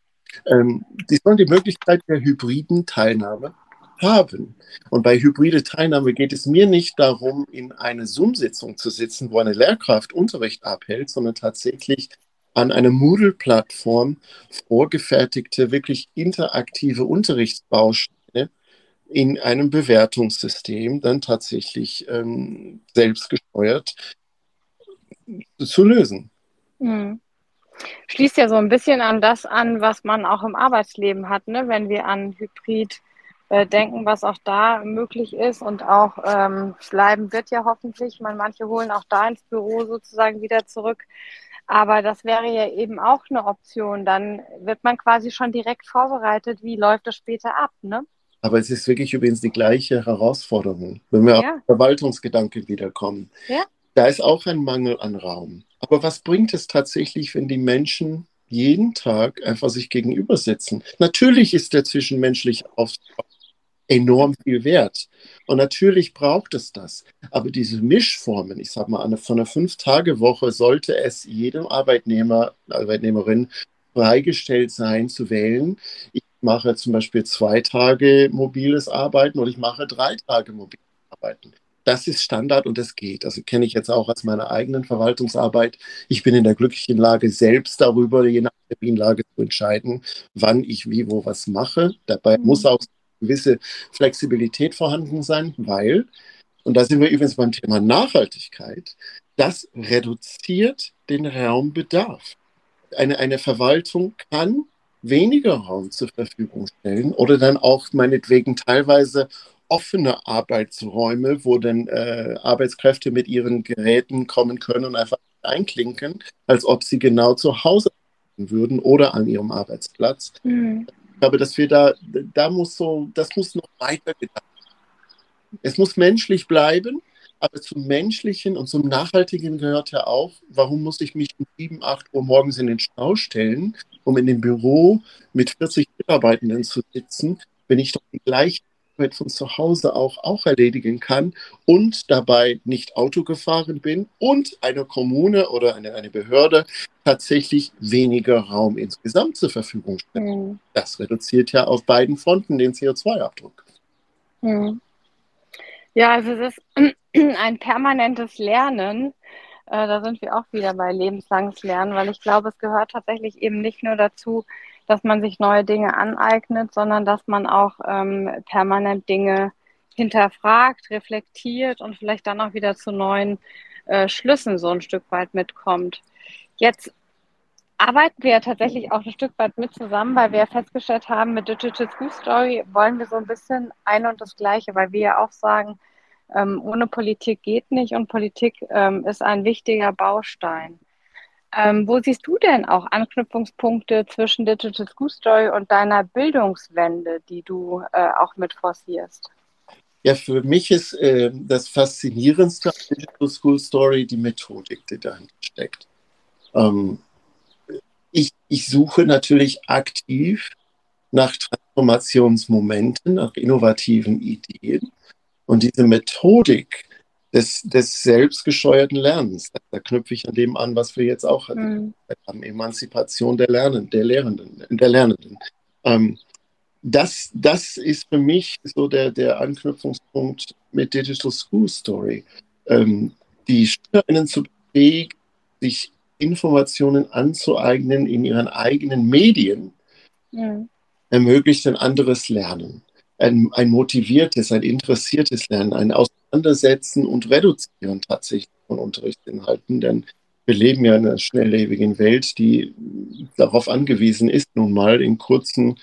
ähm, die sollen die Möglichkeit der hybriden Teilnahme haben. Und bei hybride Teilnahme geht es mir nicht darum, in eine Zoom-Sitzung zu sitzen, wo eine Lehrkraft Unterricht abhält, sondern tatsächlich an einer Moodle-Plattform vorgefertigte, wirklich interaktive Unterrichtsbausteine in einem Bewertungssystem dann tatsächlich ähm, selbst gesteuert zu lösen. Hm. Schließt ja so ein bisschen an das an, was man auch im Arbeitsleben hat, ne? wenn wir an Hybrid äh, denken, was auch da möglich ist und auch ähm, bleiben wird ja hoffentlich. Man, manche holen auch da ins Büro sozusagen wieder zurück. Aber das wäre ja eben auch eine Option. Dann wird man quasi schon direkt vorbereitet, wie läuft das später ab, ne? Aber es ist wirklich übrigens die gleiche Herausforderung, wenn wir ja. auf Verwaltungsgedanken wiederkommen. Ja. Da ist auch ein Mangel an Raum. Aber was bringt es tatsächlich, wenn die Menschen jeden Tag einfach sich gegenüber sitzen? Natürlich ist der zwischenmenschliche Austausch enorm viel wert. Und natürlich braucht es das. Aber diese Mischformen, ich sage mal, von einer Fünf-Tage-Woche sollte es jedem Arbeitnehmer, Arbeitnehmerin freigestellt sein, zu wählen. Ich mache zum Beispiel zwei Tage mobiles Arbeiten oder ich mache drei Tage mobiles Arbeiten. Das ist Standard und das geht. Also kenne ich jetzt auch aus meiner eigenen Verwaltungsarbeit. Ich bin in der glücklichen Lage, selbst darüber, je nach Terminlage zu entscheiden, wann ich wie, wo was mache. Dabei mhm. muss auch gewisse Flexibilität vorhanden sein, weil, und da sind wir übrigens beim Thema Nachhaltigkeit, das reduziert den Raumbedarf. Eine, eine Verwaltung kann weniger Raum zur Verfügung stellen oder dann auch meinetwegen teilweise offene Arbeitsräume, wo dann äh, Arbeitskräfte mit ihren Geräten kommen können und einfach einklinken, als ob sie genau zu Hause würden oder an ihrem Arbeitsplatz. Mhm. Ich glaube, dass wir da, da muss so, das muss noch weiter gedacht werden. Es muss menschlich bleiben, aber zum Menschlichen und zum Nachhaltigen gehört ja auch, warum muss ich mich um 7, 8 Uhr morgens in den Stau stellen, um in dem Büro mit 40 Mitarbeitenden zu sitzen, wenn ich doch die gleiche Arbeit von zu Hause auch, auch erledigen kann und dabei nicht Auto gefahren bin und eine Kommune oder eine, eine Behörde tatsächlich weniger Raum insgesamt zur Verfügung stellt. Mhm. Das reduziert ja auf beiden Fronten den CO2-Abdruck. Mhm. Ja, also es ist ein permanentes Lernen. Äh, da sind wir auch wieder bei lebenslanges Lernen, weil ich glaube, es gehört tatsächlich eben nicht nur dazu, dass man sich neue Dinge aneignet, sondern dass man auch ähm, permanent Dinge hinterfragt, reflektiert und vielleicht dann auch wieder zu neuen äh, Schlüssen so ein Stück weit mitkommt. Jetzt arbeiten wir ja tatsächlich auch ein Stück weit mit zusammen, weil wir ja festgestellt haben, mit Digital School Story wollen wir so ein bisschen ein und das Gleiche, weil wir ja auch sagen, ähm, ohne Politik geht nicht und Politik ähm, ist ein wichtiger Baustein. Ähm, wo siehst du denn auch Anknüpfungspunkte zwischen Digital School Story und deiner Bildungswende, die du äh, auch mit forcierst? Ja, für mich ist äh, das Faszinierendste an Digital School Story die Methodik, die dahinter steckt. Ähm, ich, ich suche natürlich aktiv nach Transformationsmomenten, nach innovativen Ideen. Und diese Methodik des, des selbstgesteuerten Lernens. Da knüpfe ich an dem an, was wir jetzt auch mhm. haben, Emanzipation der Lernenden, der Lehrenden, der Lernenden. Ähm, das, das ist für mich so der, der Anknüpfungspunkt mit Digital School Story. Ähm, die SchülerInnen zu befähigen, sich Informationen anzueignen in ihren eigenen Medien, mhm. ermöglicht ein anderes Lernen. Ein, ein motiviertes, ein interessiertes Lernen, ein aus Auseinandersetzen und Reduzieren tatsächlich von Unterrichtsinhalten, denn wir leben ja in einer schnelllebigen Welt, die darauf angewiesen ist, nun mal in kurzen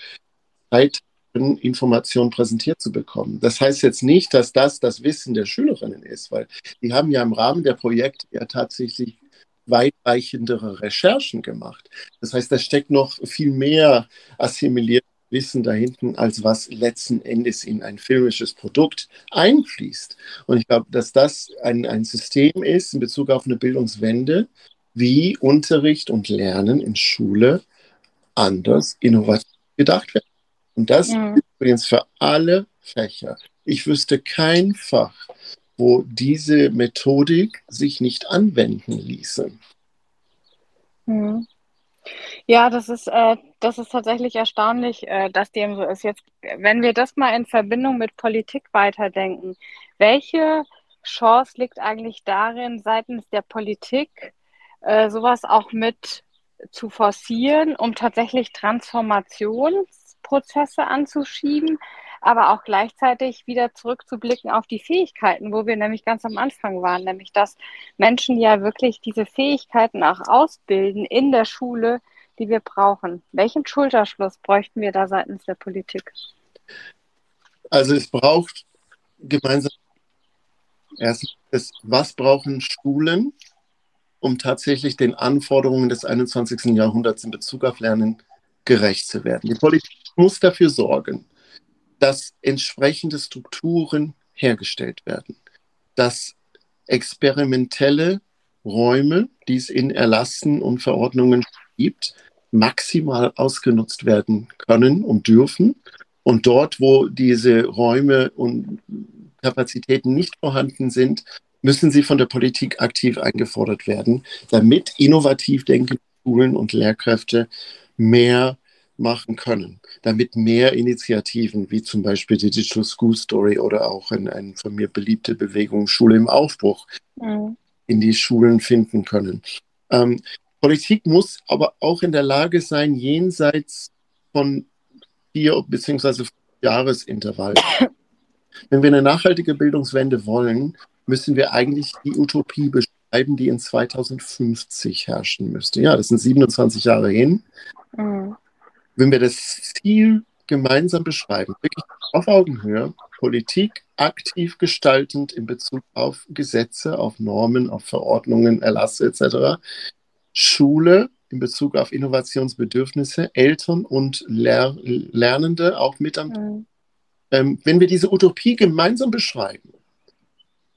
Zeiten Informationen präsentiert zu bekommen. Das heißt jetzt nicht, dass das das Wissen der Schülerinnen ist, weil die haben ja im Rahmen der Projekte ja tatsächlich weitreichendere Recherchen gemacht. Das heißt, da steckt noch viel mehr assimiliert Wissen da hinten, als was letzten Endes in ein filmisches Produkt einfließt. Und ich glaube, dass das ein, ein System ist in Bezug auf eine Bildungswende, wie Unterricht und Lernen in Schule anders innovativ gedacht werden. Und das ja. ist übrigens für alle Fächer. Ich wüsste kein Fach, wo diese Methodik sich nicht anwenden ließe. Ja. Ja, das ist, äh, das ist tatsächlich erstaunlich, äh, dass dem so ist. Jetzt, wenn wir das mal in Verbindung mit Politik weiterdenken, welche Chance liegt eigentlich darin, seitens der Politik äh, sowas auch mit zu forcieren, um tatsächlich Transformationsprozesse anzuschieben? Aber auch gleichzeitig wieder zurückzublicken auf die Fähigkeiten, wo wir nämlich ganz am Anfang waren, nämlich dass Menschen ja wirklich diese Fähigkeiten auch ausbilden in der Schule, die wir brauchen. Welchen Schulterschluss bräuchten wir da seitens der Politik? Also es braucht gemeinsam erstens, was brauchen Schulen, um tatsächlich den Anforderungen des 21. Jahrhunderts in Bezug auf Lernen gerecht zu werden. Die Politik muss dafür sorgen, dass entsprechende Strukturen hergestellt werden, dass experimentelle Räume, die es in Erlassen und Verordnungen gibt, maximal ausgenutzt werden können und dürfen. Und dort, wo diese Räume und Kapazitäten nicht vorhanden sind, müssen sie von der Politik aktiv eingefordert werden, damit innovativ denkende Schulen und Lehrkräfte mehr machen können, damit mehr Initiativen wie zum Beispiel die Digital School Story oder auch eine ein von mir beliebte Bewegung Schule im Aufbruch mhm. in die Schulen finden können. Ähm, Politik muss aber auch in der Lage sein, jenseits von vier bzw. Jahresintervall. Wenn wir eine nachhaltige Bildungswende wollen, müssen wir eigentlich die Utopie beschreiben, die in 2050 herrschen müsste. Ja, das sind 27 Jahre hin. Mhm wenn wir das Ziel gemeinsam beschreiben, wirklich auf Augenhöhe, Politik aktiv gestaltend in Bezug auf Gesetze, auf Normen, auf Verordnungen, Erlasse etc., Schule in Bezug auf Innovationsbedürfnisse, Eltern und Ler Lernende auch mit am. Mhm. Ähm, wenn wir diese Utopie gemeinsam beschreiben,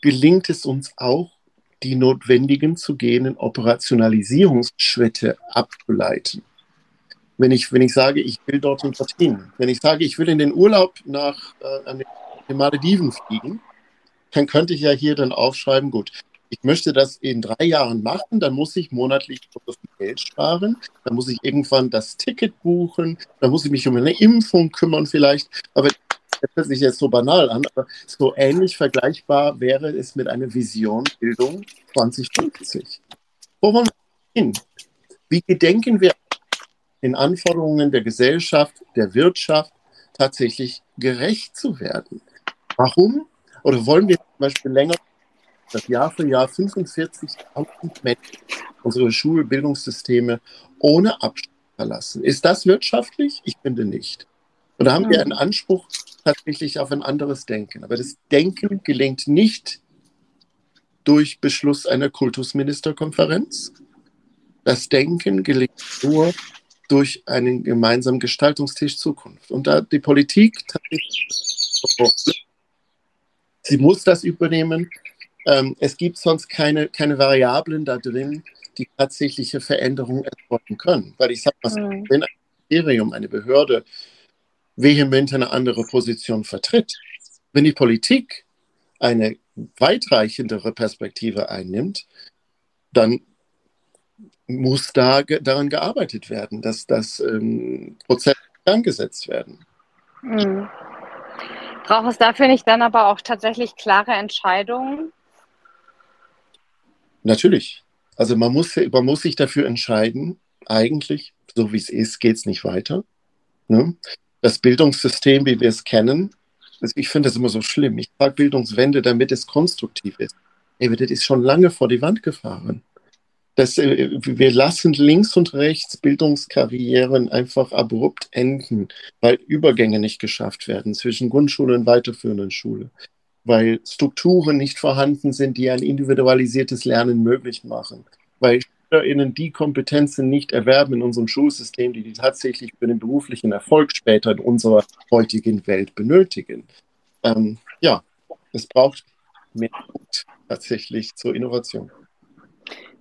gelingt es uns auch, die notwendigen zu gehenden Operationalisierungsschritte abzuleiten wenn ich, wenn ich sage, ich will dorthin verdienen. Wenn ich sage, ich will in den Urlaub nach äh, den Malediven fliegen, dann könnte ich ja hier dann aufschreiben, gut, ich möchte das in drei Jahren machen, dann muss ich monatlich Geld sparen, dann muss ich irgendwann das Ticket buchen, dann muss ich mich um eine Impfung kümmern vielleicht, aber das hört sich jetzt so banal an, aber so ähnlich vergleichbar wäre es mit einer Vision Bildung 2050. Wo wollen wir hin? Wie gedenken wir den Anforderungen der Gesellschaft, der Wirtschaft tatsächlich gerecht zu werden. Warum? Oder wollen wir zum Beispiel länger, dass Jahr für Jahr 45.000 Menschen unsere Schulbildungssysteme ohne Abschluss verlassen? Ist das wirtschaftlich? Ich finde nicht. Und da haben wir einen Anspruch tatsächlich auf ein anderes Denken. Aber das Denken gelingt nicht durch Beschluss einer Kultusministerkonferenz. Das Denken gelingt nur durch einen gemeinsamen Gestaltungstisch Zukunft. Und da die Politik sie muss das übernehmen. Ähm, es gibt sonst keine, keine Variablen da drin, die tatsächliche Veränderungen erzeugen können. Weil ich sage mal, mhm. wenn ein Ministerium, eine Behörde vehement eine andere Position vertritt, wenn die Politik eine weitreichendere Perspektive einnimmt, dann muss da ge daran gearbeitet werden, dass das ähm, Prozesse angesetzt werden. Mhm. Braucht es dafür nicht dann aber auch tatsächlich klare Entscheidungen? Natürlich. Also man muss, man muss sich dafür entscheiden, eigentlich, so wie es ist, geht es nicht weiter. Ne? Das Bildungssystem, wie wir es kennen, ich finde das immer so schlimm. Ich frage Bildungswende, damit es konstruktiv ist. Ey, das ist schon lange vor die Wand gefahren dass äh, wir lassen links und rechts Bildungskarrieren einfach abrupt enden, weil Übergänge nicht geschafft werden zwischen Grundschule und weiterführenden Schule, weil Strukturen nicht vorhanden sind, die ein individualisiertes Lernen möglich machen, weil SchülerInnen die Kompetenzen nicht erwerben in unserem Schulsystem, die die tatsächlich für den beruflichen Erfolg später in unserer heutigen Welt benötigen. Ähm, ja, es braucht mehr Mut tatsächlich zur Innovation.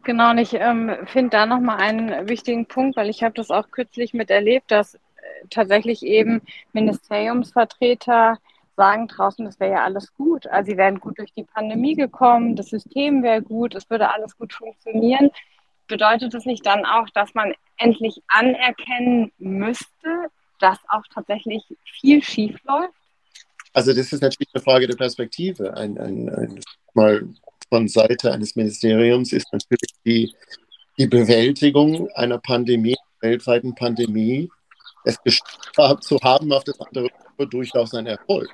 Genau, und ich ähm, finde da nochmal einen wichtigen Punkt, weil ich habe das auch kürzlich miterlebt, dass äh, tatsächlich eben Ministeriumsvertreter sagen draußen, das wäre ja alles gut. Also sie wären gut durch die Pandemie gekommen, das System wäre gut, es würde alles gut funktionieren. Bedeutet das nicht dann auch, dass man endlich anerkennen müsste, dass auch tatsächlich viel schief läuft? Also das ist natürlich eine Frage der Perspektive. Ein, ein, ein mal von Seite eines Ministeriums ist natürlich die, die Bewältigung einer Pandemie, weltweiten Pandemie, es zu haben auf das andere durchaus ein Erfolg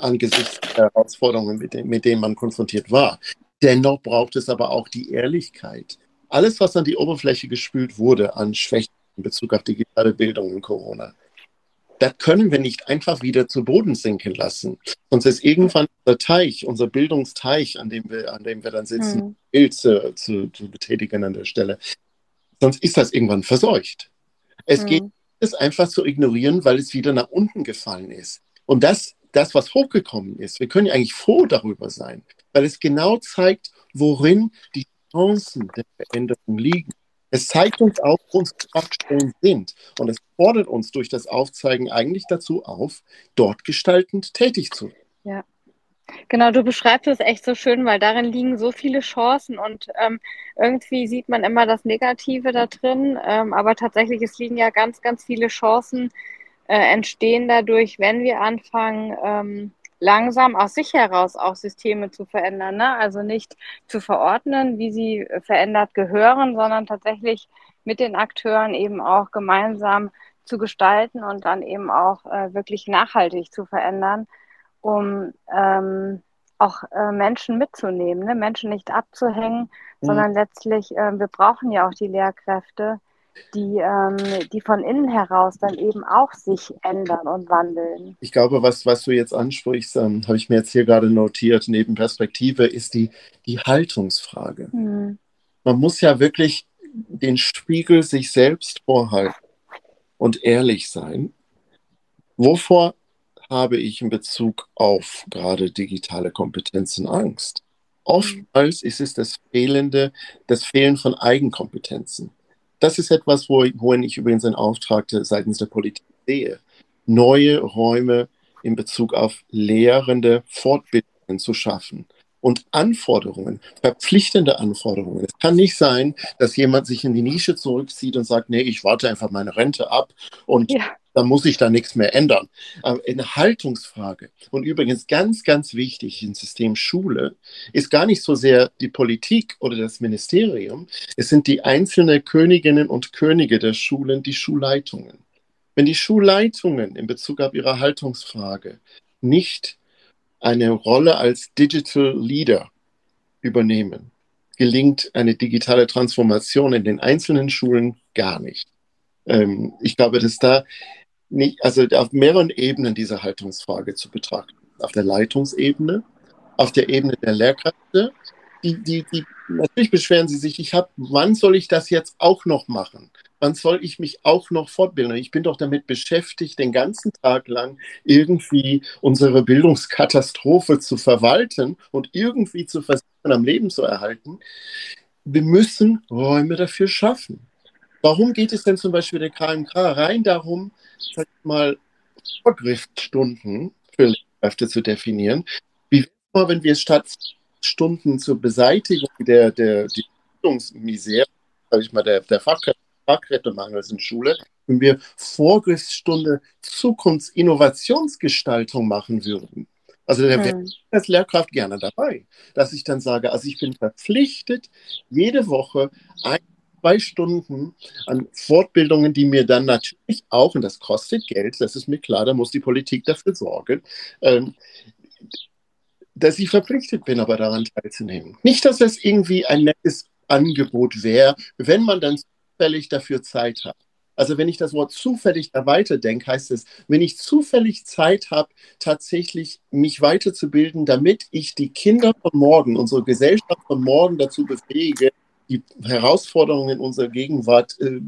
angesichts der Herausforderungen, mit, dem, mit denen man konfrontiert war. Dennoch braucht es aber auch die Ehrlichkeit. Alles, was an die Oberfläche gespült wurde an Schwächen in Bezug auf digitale Bildung in Corona, das können wir nicht einfach wieder zu Boden sinken lassen. Sonst ist irgendwann unser Teich, unser Bildungsteich, an dem wir, an dem wir dann sitzen, mhm. Bild zu, zu, zu, betätigen an der Stelle. Sonst ist das irgendwann verseucht. Es mhm. geht es einfach zu ignorieren, weil es wieder nach unten gefallen ist. Und das, das, was hochgekommen ist, wir können ja eigentlich froh darüber sein, weil es genau zeigt, worin die Chancen der Veränderung liegen. Es zeigt uns auch, wo Schwachstellen sind. Und es fordert uns durch das Aufzeigen eigentlich dazu auf, dort gestaltend tätig zu werden. Ja. Genau, du beschreibst es echt so schön, weil darin liegen so viele Chancen und ähm, irgendwie sieht man immer das Negative da drin, ähm, aber tatsächlich es liegen ja ganz, ganz viele Chancen äh, entstehen dadurch, wenn wir anfangen, ähm, langsam aus sich heraus auch Systeme zu verändern. Ne? Also nicht zu verordnen, wie sie verändert gehören, sondern tatsächlich mit den Akteuren eben auch gemeinsam zu gestalten und dann eben auch äh, wirklich nachhaltig zu verändern, um ähm, auch äh, Menschen mitzunehmen, ne? Menschen nicht abzuhängen, mhm. sondern letztlich, äh, wir brauchen ja auch die Lehrkräfte, die, ähm, die von innen heraus dann eben auch sich ändern und wandeln. Ich glaube, was, was du jetzt ansprichst, ähm, habe ich mir jetzt hier gerade notiert, neben Perspektive, ist die, die Haltungsfrage. Hm. Man muss ja wirklich den Spiegel sich selbst vorhalten und ehrlich sein. Wovor habe ich in Bezug auf gerade digitale Kompetenzen Angst? Oftmals ist es das fehlende, das Fehlen von Eigenkompetenzen das ist etwas, wo, wohin ich übrigens einen Auftrag seitens der Politik sehe. Neue Räume in Bezug auf lehrende Fortbildungen zu schaffen und Anforderungen, verpflichtende Anforderungen. Es kann nicht sein, dass jemand sich in die Nische zurückzieht und sagt, nee, ich warte einfach meine Rente ab und ja dann muss sich da nichts mehr ändern. Eine Haltungsfrage. Und übrigens ganz, ganz wichtig im System Schule ist gar nicht so sehr die Politik oder das Ministerium. Es sind die einzelnen Königinnen und Könige der Schulen, die Schulleitungen. Wenn die Schulleitungen in Bezug auf ihre Haltungsfrage nicht eine Rolle als Digital Leader übernehmen, gelingt eine digitale Transformation in den einzelnen Schulen gar nicht. Ähm, ich glaube, dass da nicht, also auf mehreren Ebenen diese Haltungsfrage zu betrachten. Auf der Leitungsebene, auf der Ebene der Lehrkräfte. Die, die, die, natürlich beschweren sie sich, ich habe, wann soll ich das jetzt auch noch machen? Wann soll ich mich auch noch fortbilden? Ich bin doch damit beschäftigt, den ganzen Tag lang irgendwie unsere Bildungskatastrophe zu verwalten und irgendwie zu versuchen, am Leben zu erhalten. Wir müssen Räume dafür schaffen. Warum geht es denn zum Beispiel der KMK rein darum, sag ich mal, Vorgriffsstunden für Lehrkräfte zu definieren. Wie mal, wenn wir statt Stunden zur Beseitigung der, der Bildungsmisere, sag ich mal, der, der Fachkräfte, Fachkräftemangels in Schule, wenn wir Vorgriffsstunde Zukunftsinnovationsgestaltung machen würden. Also da wäre ich als Lehrkraft gerne dabei, dass ich dann sage, also ich bin verpflichtet, jede Woche ein zwei Stunden an Fortbildungen, die mir dann natürlich auch, und das kostet Geld, das ist mir klar, da muss die Politik dafür sorgen, ähm, dass ich verpflichtet bin, aber daran teilzunehmen. Nicht, dass das irgendwie ein nettes Angebot wäre, wenn man dann zufällig dafür Zeit hat. Also wenn ich das Wort zufällig da weiterdenke, heißt es, wenn ich zufällig Zeit habe, tatsächlich mich weiterzubilden, damit ich die Kinder von morgen, unsere Gesellschaft von morgen dazu befähige, die Herausforderungen unserer Gegenwart äh,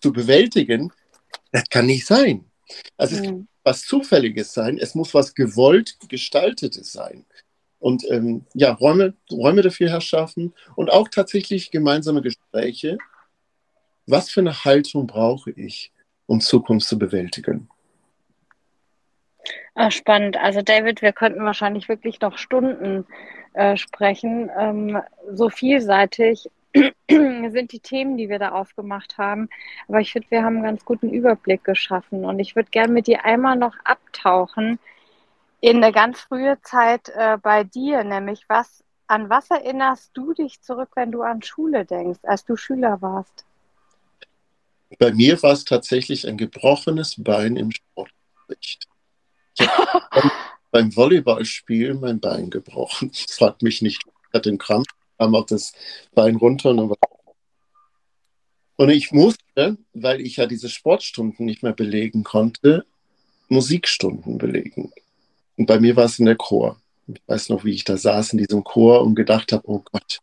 zu bewältigen, das kann nicht sein. Also mhm. es kann was Zufälliges sein, es muss was gewollt Gestaltetes sein. Und ähm, ja, Räume, Räume dafür erschaffen und auch tatsächlich gemeinsame Gespräche. Was für eine Haltung brauche ich, um Zukunft zu bewältigen? Ah, spannend. Also David, wir könnten wahrscheinlich wirklich noch Stunden äh, sprechen. Ähm, so vielseitig sind die Themen, die wir da aufgemacht haben. Aber ich finde, wir haben einen ganz guten Überblick geschaffen. Und ich würde gerne mit dir einmal noch abtauchen in eine ganz frühe Zeit äh, bei dir, nämlich was, an was erinnerst du dich zurück, wenn du an Schule denkst, als du Schüler warst? Bei mir war es tatsächlich ein gebrochenes Bein im Sportunterricht. Beim Volleyballspiel mein Bein gebrochen. Fragt mich nicht, ich hatte einen Krampf kam auch das Bein runter. Und, und ich musste, weil ich ja diese Sportstunden nicht mehr belegen konnte, Musikstunden belegen. Und bei mir war es in der Chor. Ich weiß noch, wie ich da saß in diesem Chor und gedacht habe, oh Gott,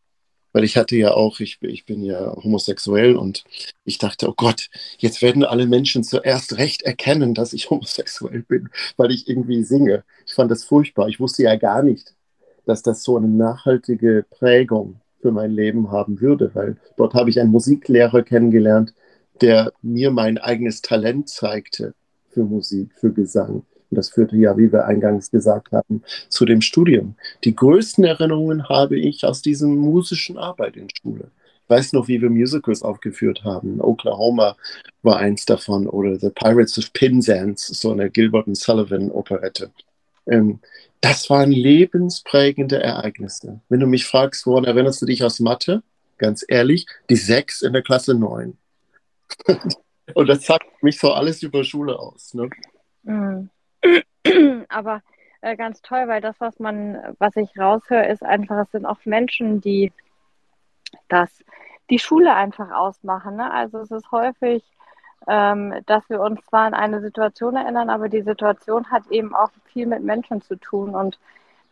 weil ich hatte ja auch, ich, ich bin ja homosexuell und ich dachte, oh Gott, jetzt werden alle Menschen zuerst recht erkennen, dass ich homosexuell bin, weil ich irgendwie singe. Ich fand das furchtbar. Ich wusste ja gar nicht, dass das so eine nachhaltige Prägung für mein Leben haben würde, weil dort habe ich einen Musiklehrer kennengelernt, der mir mein eigenes Talent zeigte für Musik, für Gesang. Und das führte ja, wie wir eingangs gesagt haben, zu dem Studium. Die größten Erinnerungen habe ich aus diesem musischen Arbeit in Schule. Ich weiß noch, wie wir Musicals aufgeführt haben. Oklahoma war eins davon oder The Pirates of Penzance, so eine Gilbert und Sullivan Operette. Ähm, das waren lebensprägende Ereignisse. Wenn du mich fragst, woran erinnerst du dich aus Mathe? Ganz ehrlich, die sechs in der Klasse neun. und das sagt mich so alles über Schule aus. Ne? Mhm. Aber äh, ganz toll, weil das, was man, was ich raushöre, ist einfach, es sind auch Menschen, die das, die Schule einfach ausmachen. Ne? Also es ist häufig, ähm, dass wir uns zwar an eine Situation erinnern, aber die Situation hat eben auch viel mit Menschen zu tun und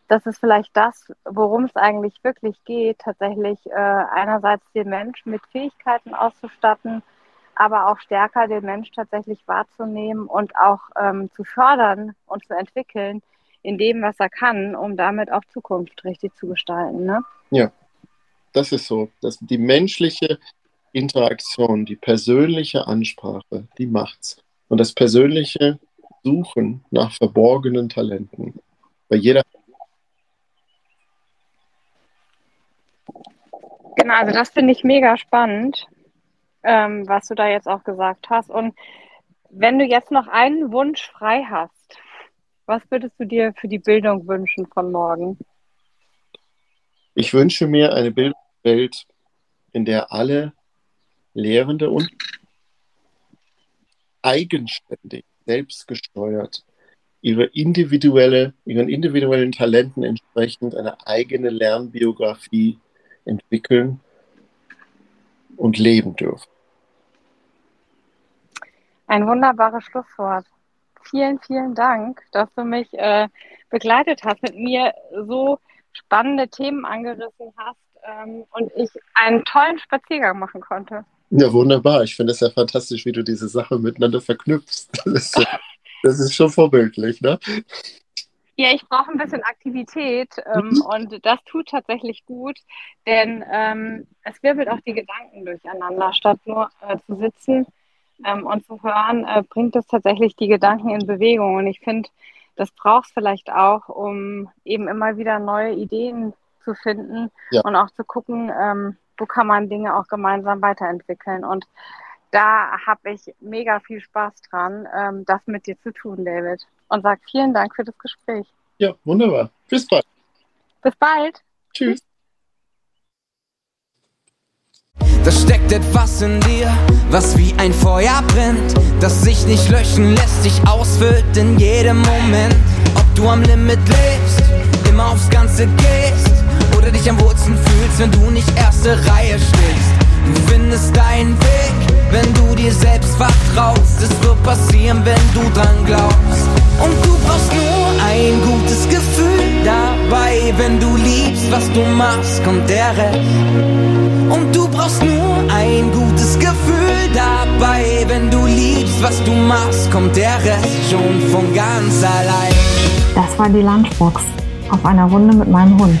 das ist vielleicht das, worum es eigentlich wirklich geht, tatsächlich äh, einerseits den Menschen mit Fähigkeiten auszustatten, aber auch stärker den Mensch tatsächlich wahrzunehmen und auch ähm, zu fördern und zu entwickeln in dem, was er kann, um damit auch Zukunft richtig zu gestalten. Ne? Ja, das ist so. Das, die menschliche Interaktion, die persönliche Ansprache, die macht's. Und das persönliche Suchen nach verborgenen Talenten. Bei jeder Genau, also das finde ich mega spannend ähm, was du da jetzt auch gesagt hast. Und wenn du jetzt noch einen Wunsch frei hast, was würdest du dir für die Bildung wünschen von morgen? Ich wünsche mir eine Bildungswelt, in der alle Lehrende und eigenständig, selbstgesteuert ihre individuelle, ihren individuellen Talenten entsprechend eine eigene Lernbiografie entwickeln und leben dürfen. Ein wunderbares Schlusswort. Vielen, vielen Dank, dass du mich äh, begleitet hast, mit mir so spannende Themen angerissen hast ähm, und ich einen tollen Spaziergang machen konnte. Ja, wunderbar. Ich finde es ja fantastisch, wie du diese Sache miteinander verknüpfst. Das ist, das ist schon vorbildlich, ne? Ja, ich brauche ein bisschen Aktivität ähm, mhm. und das tut tatsächlich gut, denn ähm, es wirbelt auch die Gedanken durcheinander, statt nur äh, zu sitzen ähm, und zu hören, äh, bringt es tatsächlich die Gedanken in Bewegung. Und ich finde, das braucht es vielleicht auch, um eben immer wieder neue Ideen zu finden ja. und auch zu gucken, wo kann man Dinge auch gemeinsam weiterentwickeln. Und da habe ich mega viel Spaß dran, ähm, das mit dir zu tun, David. Und sage vielen Dank für das Gespräch. Ja, wunderbar. Bis bald. Bis bald. Tschüss. Da steckt etwas in dir, was wie ein Feuer brennt, das sich nicht löschen lässt, dich ausfüllt in jedem Moment. Ob du am Limit lebst, immer aufs Ganze gehst dich am Wurzeln fühlst, wenn du nicht erste Reihe stehst. Du findest deinen Weg, wenn du dir selbst vertraust. Es wird passieren, wenn du dran glaubst. Und du brauchst nur ein gutes Gefühl dabei, wenn du liebst, was du machst, kommt der Rest. Und du brauchst nur ein gutes Gefühl dabei. Wenn du liebst, was du machst, kommt der Rest schon von ganz allein. Das war die Lunchbox auf einer Runde mit meinem Hund.